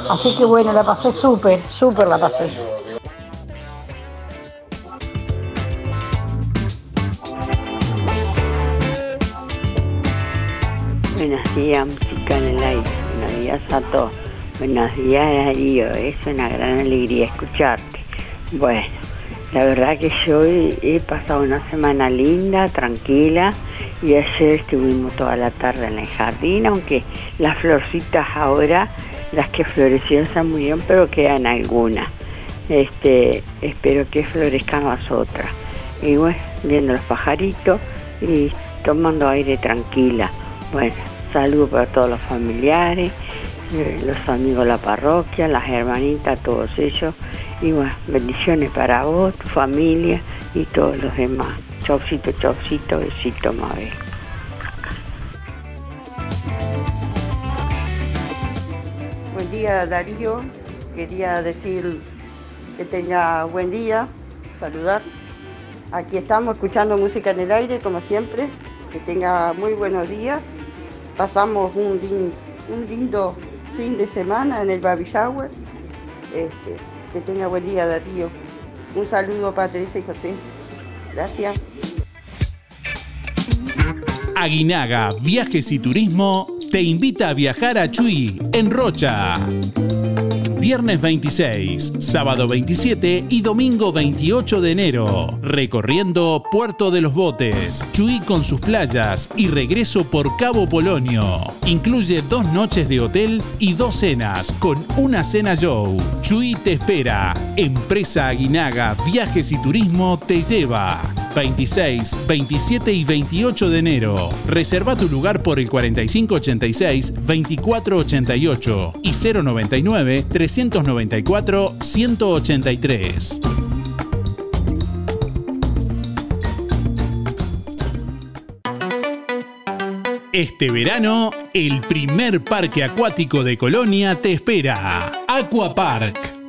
Así que bueno, la pasé súper, súper la pasé. Buenos días, música en el aire. Buenos días a todos. Buenos días, Darío. Es una gran alegría escucharte. Bueno, la verdad que yo he, pasado una semana linda, tranquila. Y ayer estuvimos toda la tarde en el jardín, aunque las florcitas ahora, las que florecieron están muy bien, pero quedan algunas. Este, espero que florezcan las otras. Y bueno, viendo los pajaritos y tomando aire tranquila. Bueno, saludos para todos los familiares, los amigos de la parroquia, las hermanitas, todos ellos. Y bueno, bendiciones para vos, tu familia y todos los demás. Chaucito, chaucito, besito, Mabel. Buen día Darío, quería decir que tenga buen día, saludar. Aquí estamos escuchando música en el aire como siempre, que tenga muy buenos días. Pasamos un, un lindo fin de semana en el Baby Shower. Este, que tenga buen día Darío. Un saludo para Teresa y José. Gracias. Aguinaga Viajes y Turismo te invita a viajar a Chuy, en Rocha. Viernes 26, sábado 27 y domingo 28 de enero. Recorriendo Puerto de los Botes, Chuy con sus playas y regreso por Cabo Polonio. Incluye dos noches de hotel y dos cenas con una cena show. Chuy te espera. Empresa Aguinaga Viajes y Turismo te lleva. 26, 27 y 28 de enero. Reserva tu lugar por el 4586-2488 y 099-394-183. Este verano, el primer parque acuático de Colonia te espera. Aqua Park,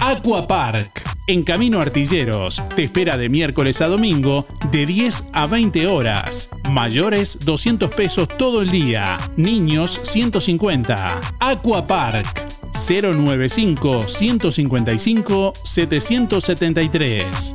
Aqua Park, en Camino Artilleros, te espera de miércoles a domingo de 10 a 20 horas. Mayores 200 pesos todo el día, niños 150. Aqua Park 095 155 773.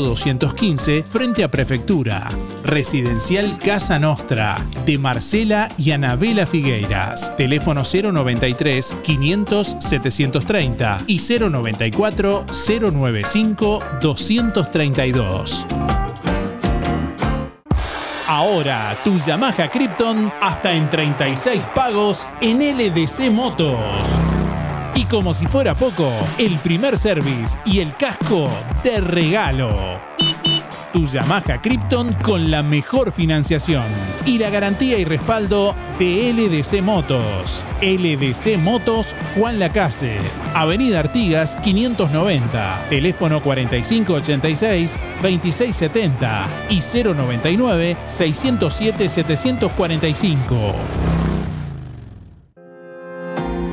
215, frente a Prefectura. Residencial Casa Nostra, de Marcela y Anabela Figueiras. Teléfono 093 500 730 y 094 095 232. Ahora tu Yamaha Krypton hasta en 36 pagos en LDC Motos. Y como si fuera poco, el primer service y el casco de regalo. Tu Yamaha Krypton con la mejor financiación y la garantía y respaldo de LDC Motos. LDC Motos Juan Lacase, Avenida Artigas 590, teléfono 4586-2670 y 099-607-745.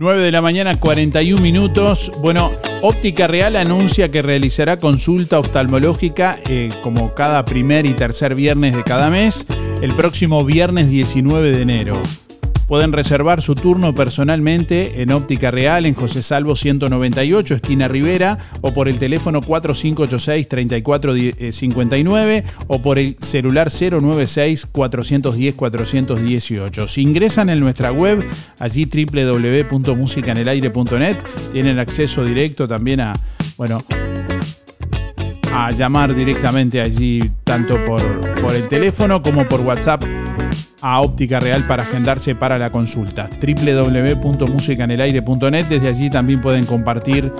9 de la mañana, 41 minutos. Bueno, Óptica Real anuncia que realizará consulta oftalmológica eh, como cada primer y tercer viernes de cada mes, el próximo viernes 19 de enero. Pueden reservar su turno personalmente en Óptica Real en José Salvo 198, esquina Rivera, o por el teléfono 4586-3459 o por el celular 096-410-418. Si ingresan en nuestra web, allí www.musicanelaire.net, tienen acceso directo también a, bueno, a llamar directamente allí, tanto por, por el teléfono como por WhatsApp a Óptica Real para agendarse para la consulta. www.musicanelaire.net. Desde allí también pueden compartir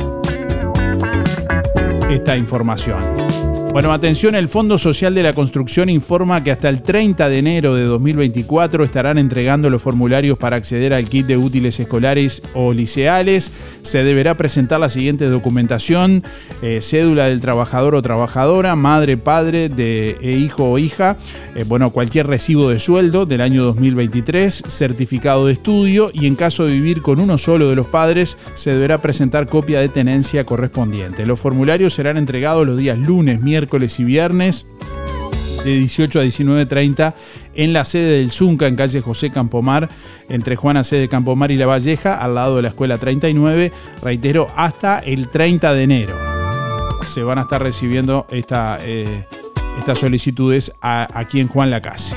esta información. Bueno, atención, el Fondo Social de la Construcción informa que hasta el 30 de enero de 2024 estarán entregando los formularios para acceder al kit de útiles escolares o liceales. Se deberá presentar la siguiente documentación, eh, cédula del trabajador o trabajadora, madre, padre de e hijo o hija, eh, bueno, cualquier recibo de sueldo del año 2023, certificado de estudio y en caso de vivir con uno solo de los padres, se deberá presentar copia de tenencia correspondiente. Los formularios serán entregados los días lunes, miércoles, miércoles y viernes de 18 a 19.30 en la sede del Zunca en calle José Campomar, entre Juana C. de Campomar y La Valleja, al lado de la Escuela 39, reitero, hasta el 30 de enero. Se van a estar recibiendo eh, estas solicitudes aquí en Juan Lacase.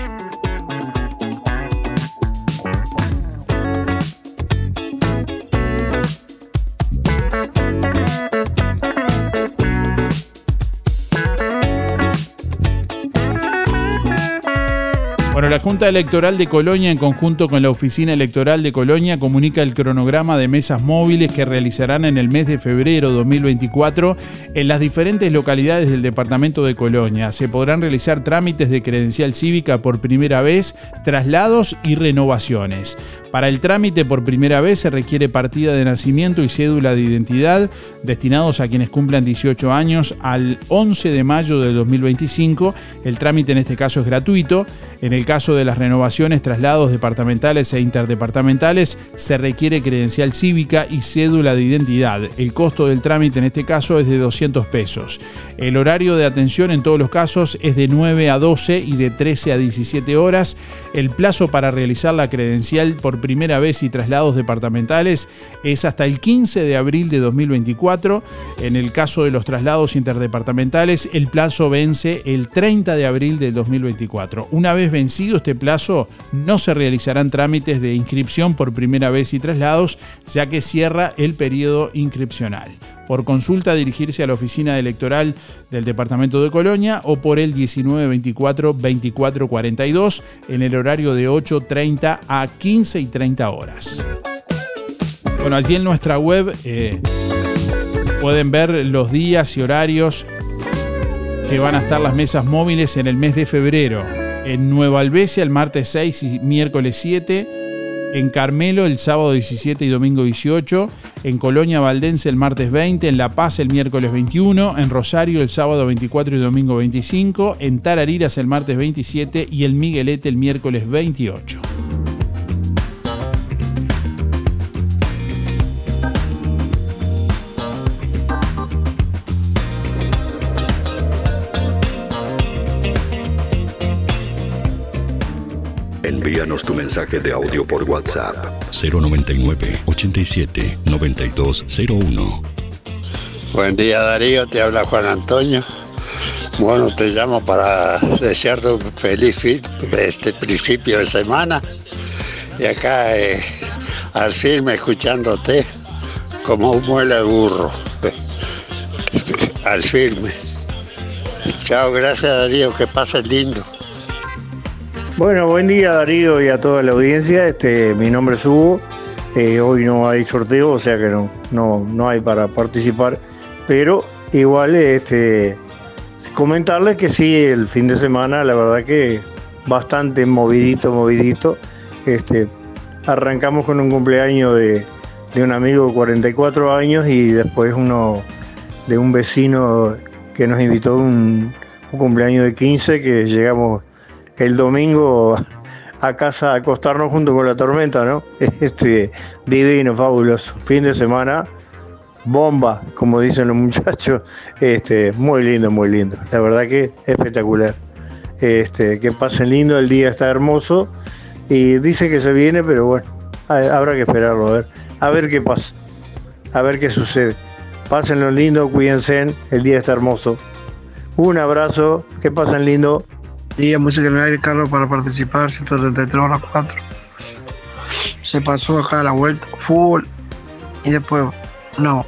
La Junta Electoral de Colonia, en conjunto con la Oficina Electoral de Colonia, comunica el cronograma de mesas móviles que realizarán en el mes de febrero 2024 en las diferentes localidades del departamento de Colonia. Se podrán realizar trámites de credencial cívica por primera vez, traslados y renovaciones. Para el trámite por primera vez se requiere partida de nacimiento y cédula de identidad destinados a quienes cumplan 18 años al 11 de mayo de 2025. El trámite en este caso es gratuito. En el caso de las renovaciones, traslados departamentales e interdepartamentales, se requiere credencial cívica y cédula de identidad. El costo del trámite en este caso es de 200 pesos. El horario de atención en todos los casos es de 9 a 12 y de 13 a 17 horas. El plazo para realizar la credencial por primera vez y traslados departamentales es hasta el 15 de abril de 2024. En el caso de los traslados interdepartamentales, el plazo vence el 30 de abril de 2024. Una vez vencido este plazo, no se realizarán trámites de inscripción por primera vez y traslados, ya que cierra el periodo inscripcional. Por consulta, dirigirse a la oficina electoral del Departamento de Colonia o por el 1924-2442 en el horario de 8.30 a 15 y 30 horas. Bueno, allí en nuestra web eh, pueden ver los días y horarios que van a estar las mesas móviles en el mes de febrero en Nueva Albesia el martes 6 y miércoles 7, en Carmelo el sábado 17 y domingo 18, en Colonia Valdense el martes 20, en La Paz el miércoles 21, en Rosario el sábado 24 y domingo 25, en Tarariras el martes 27 y en Miguelete el miércoles 28. Envíanos tu mensaje de audio por WhatsApp 099 87 9201. Buen día Darío, te habla Juan Antonio. Bueno, te llamo para desearte un feliz fin de este principio de semana. Y acá eh, al firme escuchándote como un muele burro. al firme. Chao, gracias Darío, que pases lindo. Bueno, buen día Darío y a toda la audiencia. Este, mi nombre es Hugo. Eh, hoy no hay sorteo, o sea que no, no, no hay para participar. Pero igual este, comentarles que sí, el fin de semana, la verdad que bastante movidito, movidito. Este, arrancamos con un cumpleaños de, de un amigo de 44 años y después uno de un vecino que nos invitó un, un cumpleaños de 15 que llegamos el domingo a casa a acostarnos junto con la tormenta, ¿no? Este, divino, fabuloso. Fin de semana, bomba, como dicen los muchachos. Este, muy lindo, muy lindo. La verdad que espectacular. Este, que pasen lindo, el día está hermoso. Y dice que se viene, pero bueno, ha- habrá que esperarlo, a ver, a ver qué pasa, a ver qué sucede. Pásenlo lindo, cuídense, el día está hermoso. Un abrazo, que pasen lindo. Día Música en el Aire, Carlos, para participar, 133 horas 4. Se pasó acá a la vuelta, full. Y después, no.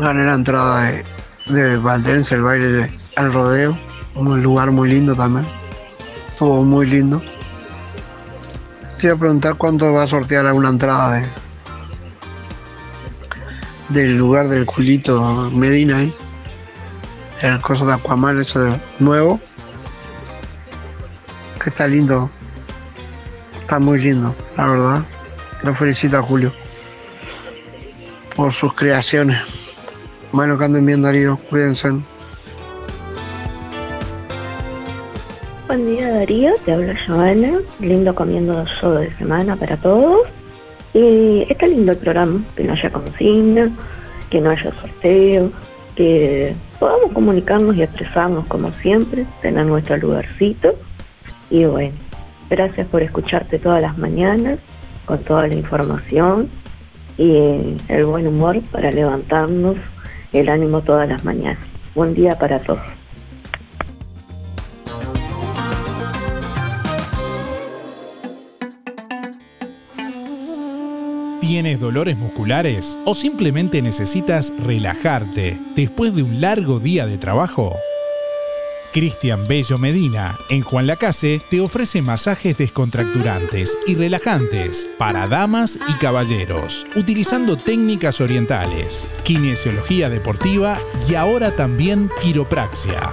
Gané la entrada de, de Valdense, el baile de, rodeo. Un lugar muy lindo también. Estuvo muy lindo. Te iba a preguntar cuánto va a sortear alguna entrada de, del lugar del culito Medina ahí el coso de Aquaman hecho de nuevo. Que está lindo. Está muy lindo, la verdad. Lo felicito a Julio por sus creaciones. Bueno, que anden bien, Darío. Cuídense. Buen día Darío, te habla Joana, lindo comiendo yo de semana para todos. Y está lindo el programa, que no haya consigna, que no haya sorteo, que podamos comunicarnos y expresarnos como siempre, tener nuestro lugarcito. Y bueno, gracias por escucharte todas las mañanas, con toda la información y el buen humor para levantarnos el ánimo todas las mañanas. Buen día para todos. ¿Tienes dolores musculares o simplemente necesitas relajarte después de un largo día de trabajo? Cristian Bello Medina, en Juan Lacase, te ofrece masajes descontracturantes y relajantes para damas y caballeros, utilizando técnicas orientales, kinesiología deportiva y ahora también quiropraxia.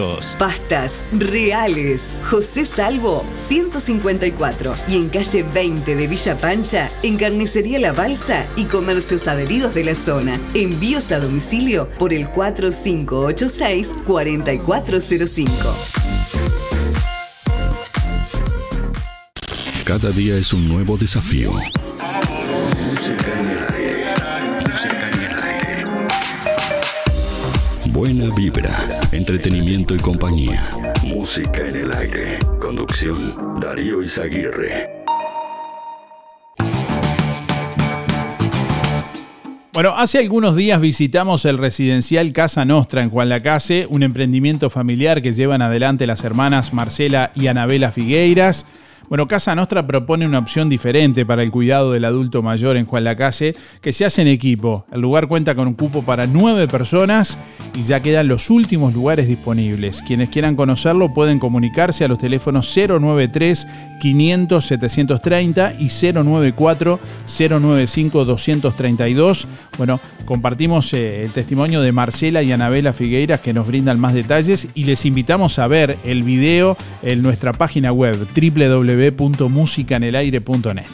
Pastas reales. José Salvo 154 y en calle 20 de Villa Pancha, en Carnicería La Balsa y comercios adheridos de la zona. Envíos a domicilio por el 4586 4405. Cada día es un nuevo desafío. Buena vibra, entretenimiento y compañía. Música en el aire. Conducción, Darío Izaguirre. Bueno, hace algunos días visitamos el residencial Casa Nostra en Juan Lacase, un emprendimiento familiar que llevan adelante las hermanas Marcela y Anabela Figueiras. Bueno, Casa Nostra propone una opción diferente para el cuidado del adulto mayor en Juan Lacase, que se hace en equipo. El lugar cuenta con un cupo para nueve personas y ya quedan los últimos lugares disponibles. Quienes quieran conocerlo pueden comunicarse a los teléfonos 093 500 730 y 094 095 232. Bueno, compartimos eh, el testimonio de Marcela y Anabela Figueiras que nos brindan más detalles y les invitamos a ver el video en nuestra página web www.musicanelaire.net.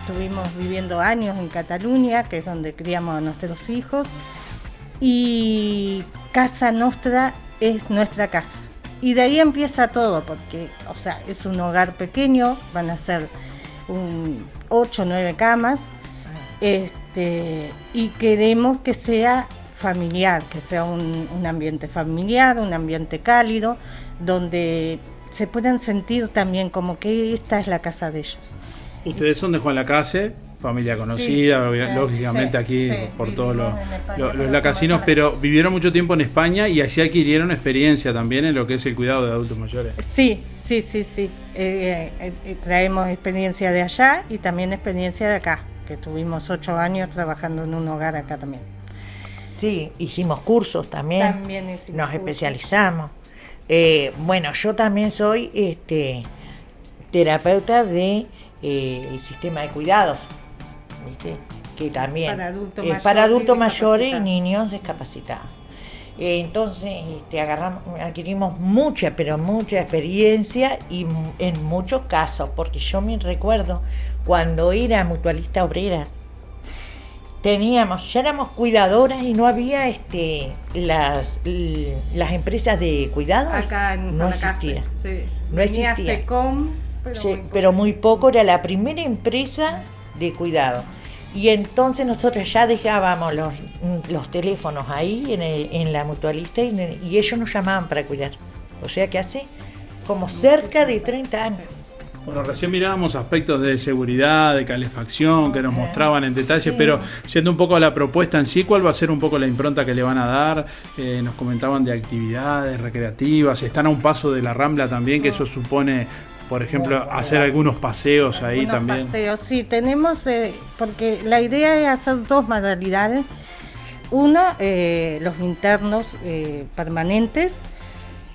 Estuvimos viviendo años en Cataluña, que es donde criamos a nuestros hijos, y Casa Nostra es nuestra casa. Y de ahí empieza todo, porque, o sea, es un hogar pequeño, van a ser un 8 o 9 camas, este, y queremos que sea familiar, que sea un, un ambiente familiar, un ambiente cálido, donde se puedan sentir también como que esta es la casa de ellos. Ustedes son de Juan Lacase, familia conocida, Sí, lógicamente sí, aquí sí, por todos España, los- lacasinos, pero vivieron mucho tiempo en España y allí adquirieron experiencia también en lo que es el cuidado de adultos mayores. Sí, sí, sí, sí. Eh, eh, eh, traemos experiencia de allá y también experiencia de acá, que estuvimos ocho años trabajando en un hogar acá también. Sí, hicimos cursos también. También hicimos Nos cursos. especializamos. Eh, bueno, yo también soy este terapeuta de eh, el sistema de cuidados, ¿viste? Que también Para adultos es mayores para y mayores y niños discapacitados. Eh, Entonces, este, agarramos, adquirimos mucha, pero mucha experiencia y en muchos casos, porque yo me recuerdo cuando era mutualista obrera, teníamos, ya éramos cuidadoras y no había este las, las empresas de cuidados. Acá en no existía. sí. No Venía existía. SECOM, pero Sí, muy poco. pero muy poco, era la primera empresa de cuidado. Y entonces nosotros ya dejábamos los, los teléfonos ahí en, el- en la mutualista y, y ellos nos llamaban para cuidar. O sea que hace como cerca de 30 años. Bueno, recién mirábamos aspectos de seguridad, de calefacción, que nos mostraban en detalle, pero siendo un poco a la propuesta en sí, ¿cuál va a ser un poco la impronta que le van a dar? Eh, nos comentaban de actividades recreativas, están a un paso de la Rambla también, que eso supone, por ejemplo, hacer algunos paseos ahí Unos también. paseos, sí, tenemos, eh, porque la idea es hacer dos modalidades. Uno, eh, los internos eh, permanentes.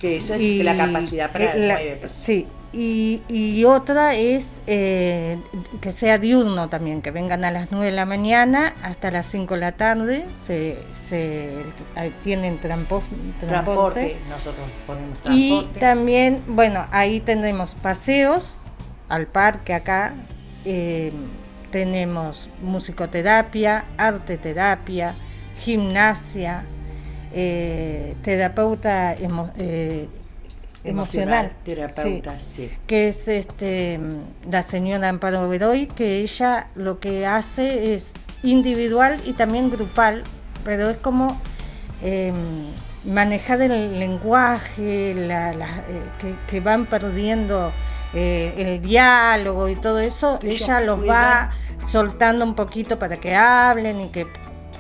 Que esa es la capacidad para la- personas. Sí, y, y otra es eh, que sea diurno también, que vengan a las 9 de la mañana hasta las 5 de la tarde, se, se tienen trampos- transporte. Transporte, nosotros ponemos Y transporte. también, bueno, ahí tenemos paseos al parque acá, eh, tenemos musicoterapia, arte terapia, gimnasia, eh, terapeuta emo- eh, emocional, terapeuta, sí. que es este la señora Amparo Bedoy, que ella lo que hace es individual y también grupal, pero es como eh, manejar el lenguaje, la- la- eh, que, que van perdiendo eh, el diálogo y todo eso, Ella ella los va soltando un poquito para que hablen y que,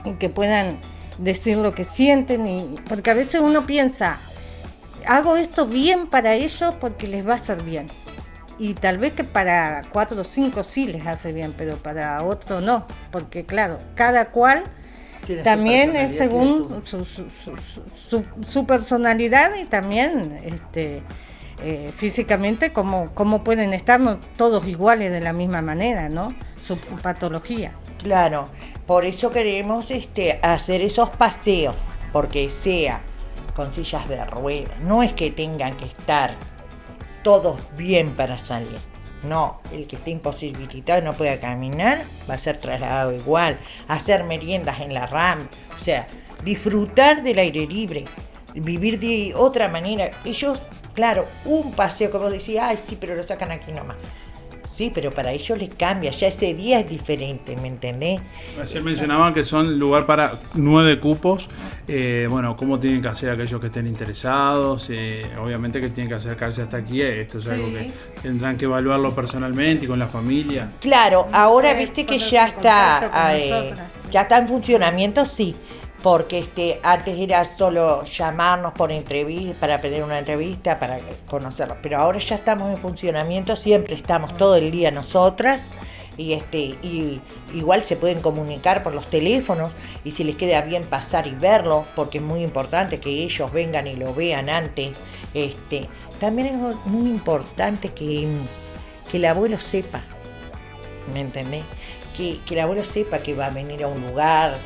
y que puedan decir lo que sienten, y, porque a veces uno piensa, hago esto bien para ellos porque les va a hacer bien. Y tal vez que para cuatro o cinco sí les hace bien, pero para otro no, porque claro, cada cual también es según su- su- su- su personalidad y también este, eh, físicamente cómo, cómo pueden estar no todos iguales de la misma manera, ¿no? Su patología. Claro, por eso queremos este, hacer esos paseos, porque sea con sillas de ruedas, no es que tengan que estar todos bien para salir. No, el que esté imposibilitado y no pueda caminar va a ser trasladado igual, hacer meriendas en la RAM, o sea, disfrutar del aire libre, vivir de otra manera. Ellos, claro, un paseo, como decía, ay, sí, pero lo sacan aquí nomás. Sí, pero para ellos les cambia, ya ese día es diferente, ¿me entendés? Ayer mencionaban que son lugar para nueve cupos. Eh, bueno, ¿cómo tienen que hacer aquellos que estén interesados? Eh, obviamente que tienen que acercarse hasta aquí. Esto es algo Sí. que tendrán que evaluarlo personalmente y con la familia. Claro, ahora viste que ya está, eh, ya está en funcionamiento, sí, porque este, antes era solo llamarnos por entrevista, para pedir una entrevista, para conocerlos, pero ahora ya estamos en funcionamiento, siempre estamos todo el día nosotras y este y igual se pueden comunicar por los teléfonos y si les queda bien pasar y verlo porque es muy importante que ellos vengan y lo vean antes este también es muy importante que, que el abuelo sepa ¿me entendés? Que, que el abuelo sepa que va a venir a un lugar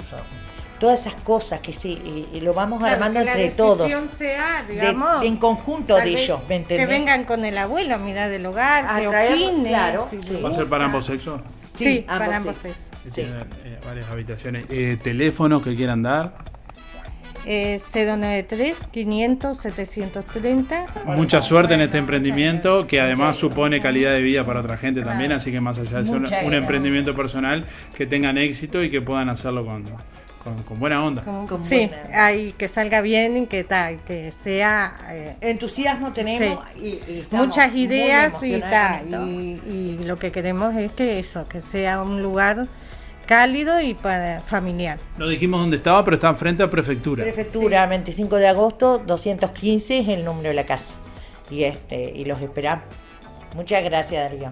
todas esas cosas que sí, y lo vamos armando entre todos. Sea, de, en conjunto de ellos, ¿me entendés? Que vengan con el abuelo a mirar del hogar, a que opinen. Claro, ¿Va a ser para ambos sexos? Sí, sí para ambos sexos. Sí. eh, varias habitaciones. Eh, ¿Teléfono que quieran dar? Eh, 093 500 730. Mucha suerte en este emprendimiento que además supone calidad de vida para otra gente también, así que más allá de ser un, un emprendimiento personal, que tengan éxito y que puedan hacerlo con, con, con buena onda. Con, sí, buena. Hay, que salga bien y que, ta, que sea... Eh, Entusiasmo tenemos sí. y, y muchas ideas y, ta, y, y, lo que queremos es que eso, que sea un lugar cálido y para familiar. No dijimos dónde estaba, pero está frente a prefectura. Prefectura, sí. 25 de agosto, 215 es el número de la casa. Y este y los esperamos. Muchas gracias, Darío.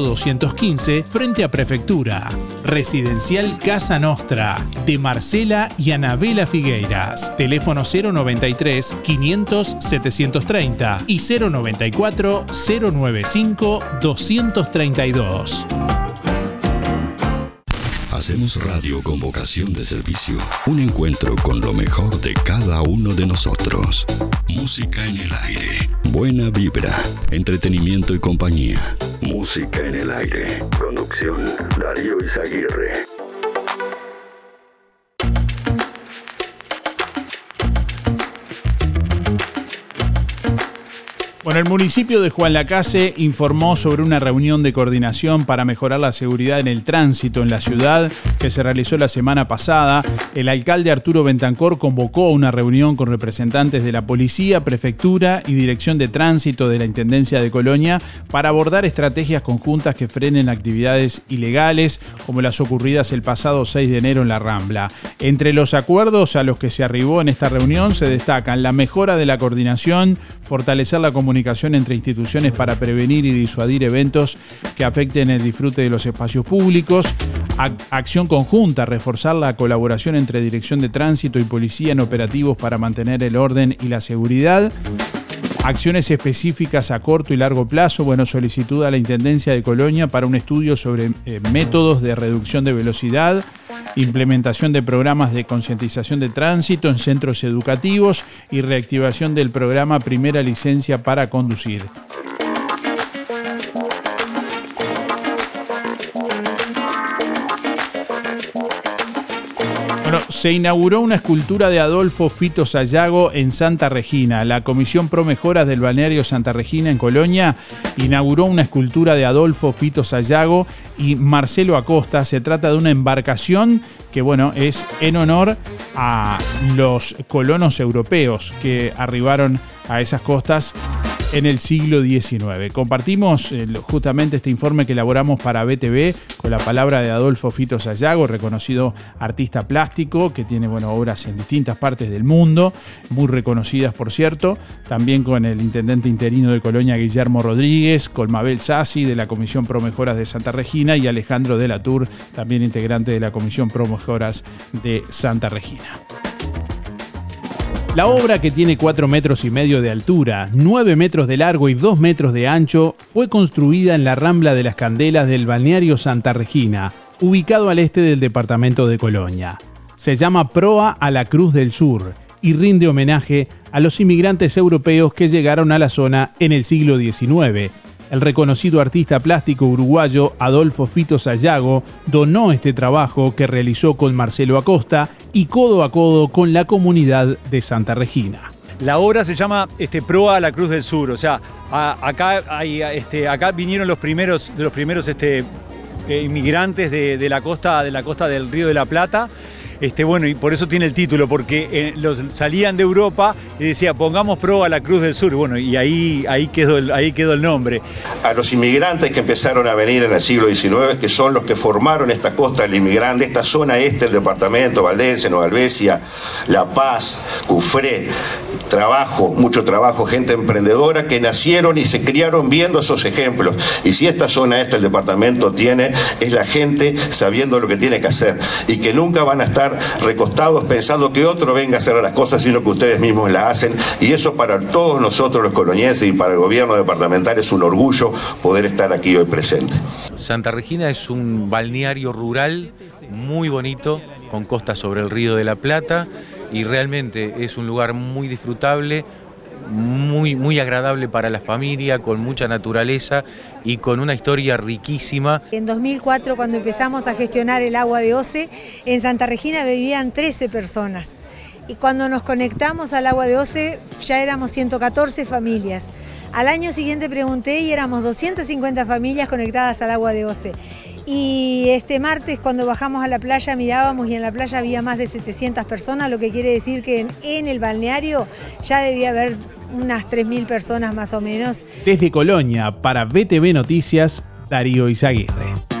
215, frente a Prefectura. Residencial Casa Nostra, de Marcela y Anabela Figueiras. Teléfono 093 500 730 y 094 095 232. Hacemos radio con vocación de servicio. Un encuentro con lo mejor de cada uno de nosotros. Música en el aire. Buena vibra. Entretenimiento y compañía. Música en el aire. Conducción Darío Izaguirre. Bueno, el municipio de Juan Lacase informó sobre una reunión de coordinación para mejorar la seguridad en el tránsito en la ciudad que se realizó la semana pasada. El alcalde Arturo Bentancor convocó una reunión con representantes de la policía, prefectura y dirección de tránsito de la Intendencia de Colonia para abordar estrategias conjuntas que frenen actividades ilegales como las ocurridas el pasado 6 de enero en la Rambla. Entre los acuerdos a los que se arribó en esta reunión se destacan la mejora de la coordinación, fortalecer la comunicación comunicación entre instituciones para prevenir y disuadir eventos que afecten el disfrute de los espacios públicos, acción conjunta, reforzar la colaboración entre Dirección de Tránsito y Policía en operativos para mantener el orden y la seguridad, Acciones específicas a corto y largo plazo, bueno, solicitud a la Intendencia de Colonia para un estudio sobre eh, métodos de reducción de velocidad, implementación de programas de concientización de tránsito en centros educativos y reactivación del programa Primera Licencia para Conducir. Se inauguró una escultura de Adolfo Fito Sayago en Santa Regina. La Comisión Pro Mejoras del Balneario Santa Regina en Colonia inauguró una escultura de Adolfo Fito Sayago y Marcelo Acosta. Se trata de una embarcación que, bueno, es en honor a los colonos europeos que arribaron a esas costas en el siglo XIX. Compartimos eh, justamente este informe que elaboramos para BTV con la palabra de Adolfo Fito Sayago, reconocido artista plástico que tiene bueno, obras en distintas partes del mundo, muy reconocidas por cierto, también con el intendente interino de Colonia Guillermo Rodríguez, con Mabel Sassi de la Comisión Pro Mejoras de Santa Regina y Alejandro de la Tour, también integrante de la Comisión Pro Mejoras de Santa Regina. La obra, que tiene 4 metros y medio de altura, 9 metros de largo y 2 metros de ancho, fue construida en la Rambla de las Candelas del balneario Santa Regina, ubicado al este del departamento de Colonia. Se llama Proa a la Cruz del Sur y rinde homenaje a los inmigrantes europeos que llegaron a la zona en el siglo XIX El reconocido artista plástico uruguayo Adolfo Fito Sayago donó este trabajo que realizó con Marcelo Acosta y codo a codo con la comunidad de Santa Regina. La obra se llama este, Proa a la Cruz del Sur. O sea, este, acá vinieron los primeros, los primeros este, eh, inmigrantes de la costa, de la costa del Río de la Plata. Este, bueno, y por eso tiene el título, porque eh, los, salían de Europa y decía, pongamos proa a la Cruz del Sur. Bueno, y ahí, ahí, quedó, el, ahí quedó el nombre. a los inmigrantes que empezaron a venir en el siglo XIX, que son los que formaron esta costa del inmigrante, esta zona este del departamento, Valdense, Nueva Albesia, La Paz, Cufré, trabajo, mucho trabajo, gente emprendedora que nacieron y se criaron viendo esos ejemplos. Y si esta zona este del departamento tiene, es la gente sabiendo lo que tiene que hacer y que nunca van a estar recostados pensando que otro venga a hacer las cosas, sino que ustedes mismos las hacen. Y eso para todos nosotros los colonienses y para el gobierno departamental es un orgullo poder estar aquí hoy presente. Santa Regina es un balneario rural muy bonito, con costa sobre el río de la Plata, y realmente es un lugar muy disfrutable, muy, muy agradable para la familia, con mucha naturaleza y con una historia riquísima. En 2004, cuando empezamos a gestionar el agua de OCE, en Santa Regina vivían 13 personas. Y cuando nos conectamos al agua de OCE, ya éramos 114 familias. Al año siguiente pregunté y éramos 250 familias conectadas al agua de OCE. Y este martes cuando bajamos a la playa mirábamos y en la playa había más de 700 personas, lo que quiere decir que en, el balneario ya debía haber unas 3.000 personas más o menos. Desde Colonia, para BTV Noticias, Darío Izaguirre.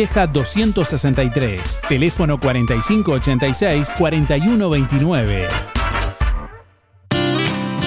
Valleja 263, teléfono 4586-4129.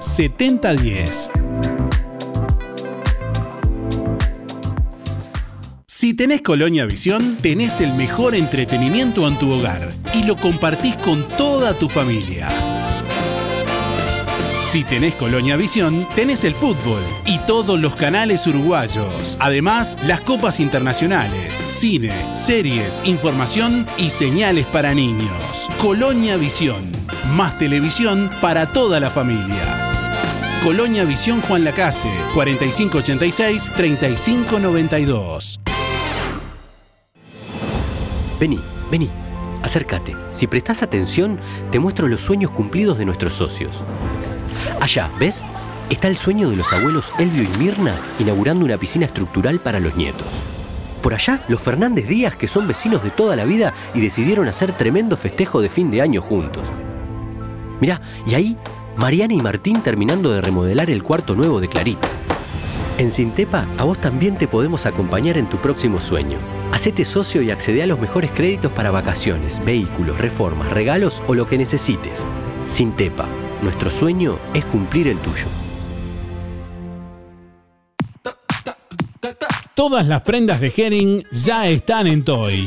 7010. Si tenés Colonia Visión, tenés el mejor entretenimiento en tu hogar y lo compartís con toda tu familia. Si tenés Colonia Visión, tenés el fútbol y todos los canales uruguayos. Además, las copas internacionales, cine, series, información y señales para niños. Colonia Visión. Más televisión para toda la familia. Colonia Visión Juan Lacase, 4586-3592. Vení, vení, acércate. Si prestás atención, te muestro los sueños cumplidos de nuestros socios. Allá, ¿ves? está el sueño de los abuelos Elvio y Mirna inaugurando una piscina estructural para los nietos. Por allá, los Fernández Díaz, que son vecinos de toda la vida y decidieron hacer tremendo festejo de fin de año juntos. Mirá, y ahí, Mariana y Martín terminando de remodelar el cuarto nuevo de Clarita. En Sintepa, a vos también te podemos acompañar en tu próximo sueño. Hacete socio y accede a los mejores créditos para vacaciones, vehículos, reformas, regalos o lo que necesites. Sintepa, nuestro sueño es cumplir el tuyo. Todas las prendas de Herring ya están en Toy.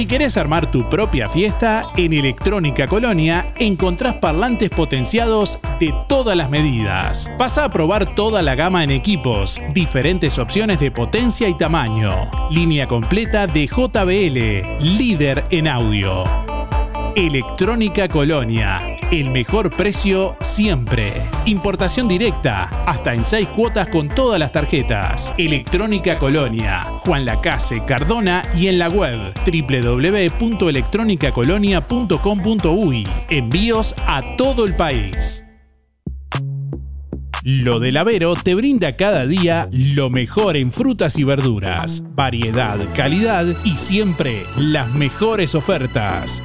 Si querés armar tu propia fiesta, en Electrónica Colonia encontrás parlantes potenciados de todas las medidas. Pasa a probar toda la gama en equipos, diferentes opciones de potencia y tamaño. Línea completa de JBL, líder en audio. Electrónica Colonia. El mejor precio siempre. Importación directa. Hasta en 6 cuotas con todas las tarjetas. Electrónica Colonia. Juan Lacase, Cardona y en la web www.electronicacolonia.com.uy. Envíos a todo el país. Lo del Avero te brinda cada día lo mejor en frutas y verduras, variedad, calidad y siempre las mejores ofertas.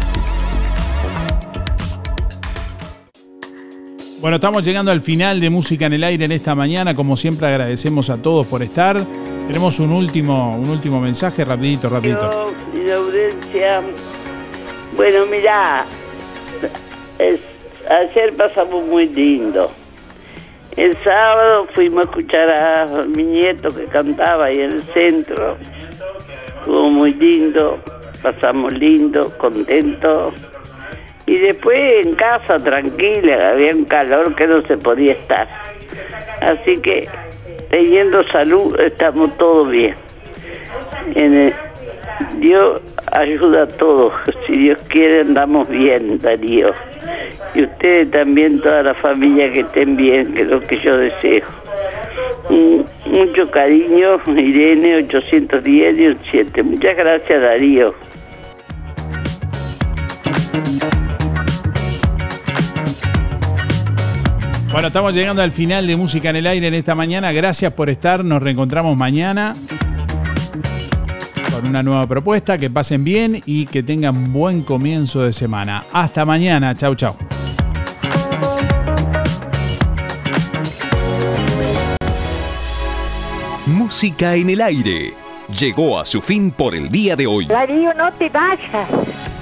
Bueno, estamos llegando al final de Música en el Aire en esta mañana. Como siempre agradecemos a todos por estar. Tenemos un último, un último mensaje, rapidito, rapidito. Mi audiencia. Bueno, mira, ayer pasamos muy lindo. El sábado fuimos a escuchar a mi nieto que cantaba ahí en el centro. Estuvo muy lindo, pasamos lindo, contentos. Y después en casa, tranquila, había un calor que no se podía estar. Así que, teniendo salud, estamos todos bien. En Dios ayuda a todos. Si Dios quiere, andamos bien, Darío. Y ustedes también, toda la familia que estén bien, que es lo que yo deseo. Mucho cariño, Irene 810 17. Muchas gracias, Darío. Bueno, estamos llegando al final de Música en el Aire en esta mañana. Gracias por estar. Nos reencontramos mañana con una nueva propuesta. Que pasen bien y que tengan buen comienzo de semana. Hasta mañana. Chau, chau. Música en el Aire. Llegó a su fin por el día de hoy. Darío, no te vayas.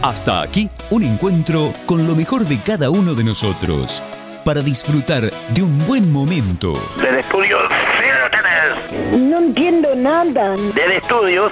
Hasta aquí, un encuentro con lo mejor de cada uno de nosotros para disfrutar de un buen momento. Del estudio, No entiendo nada. Del estudios,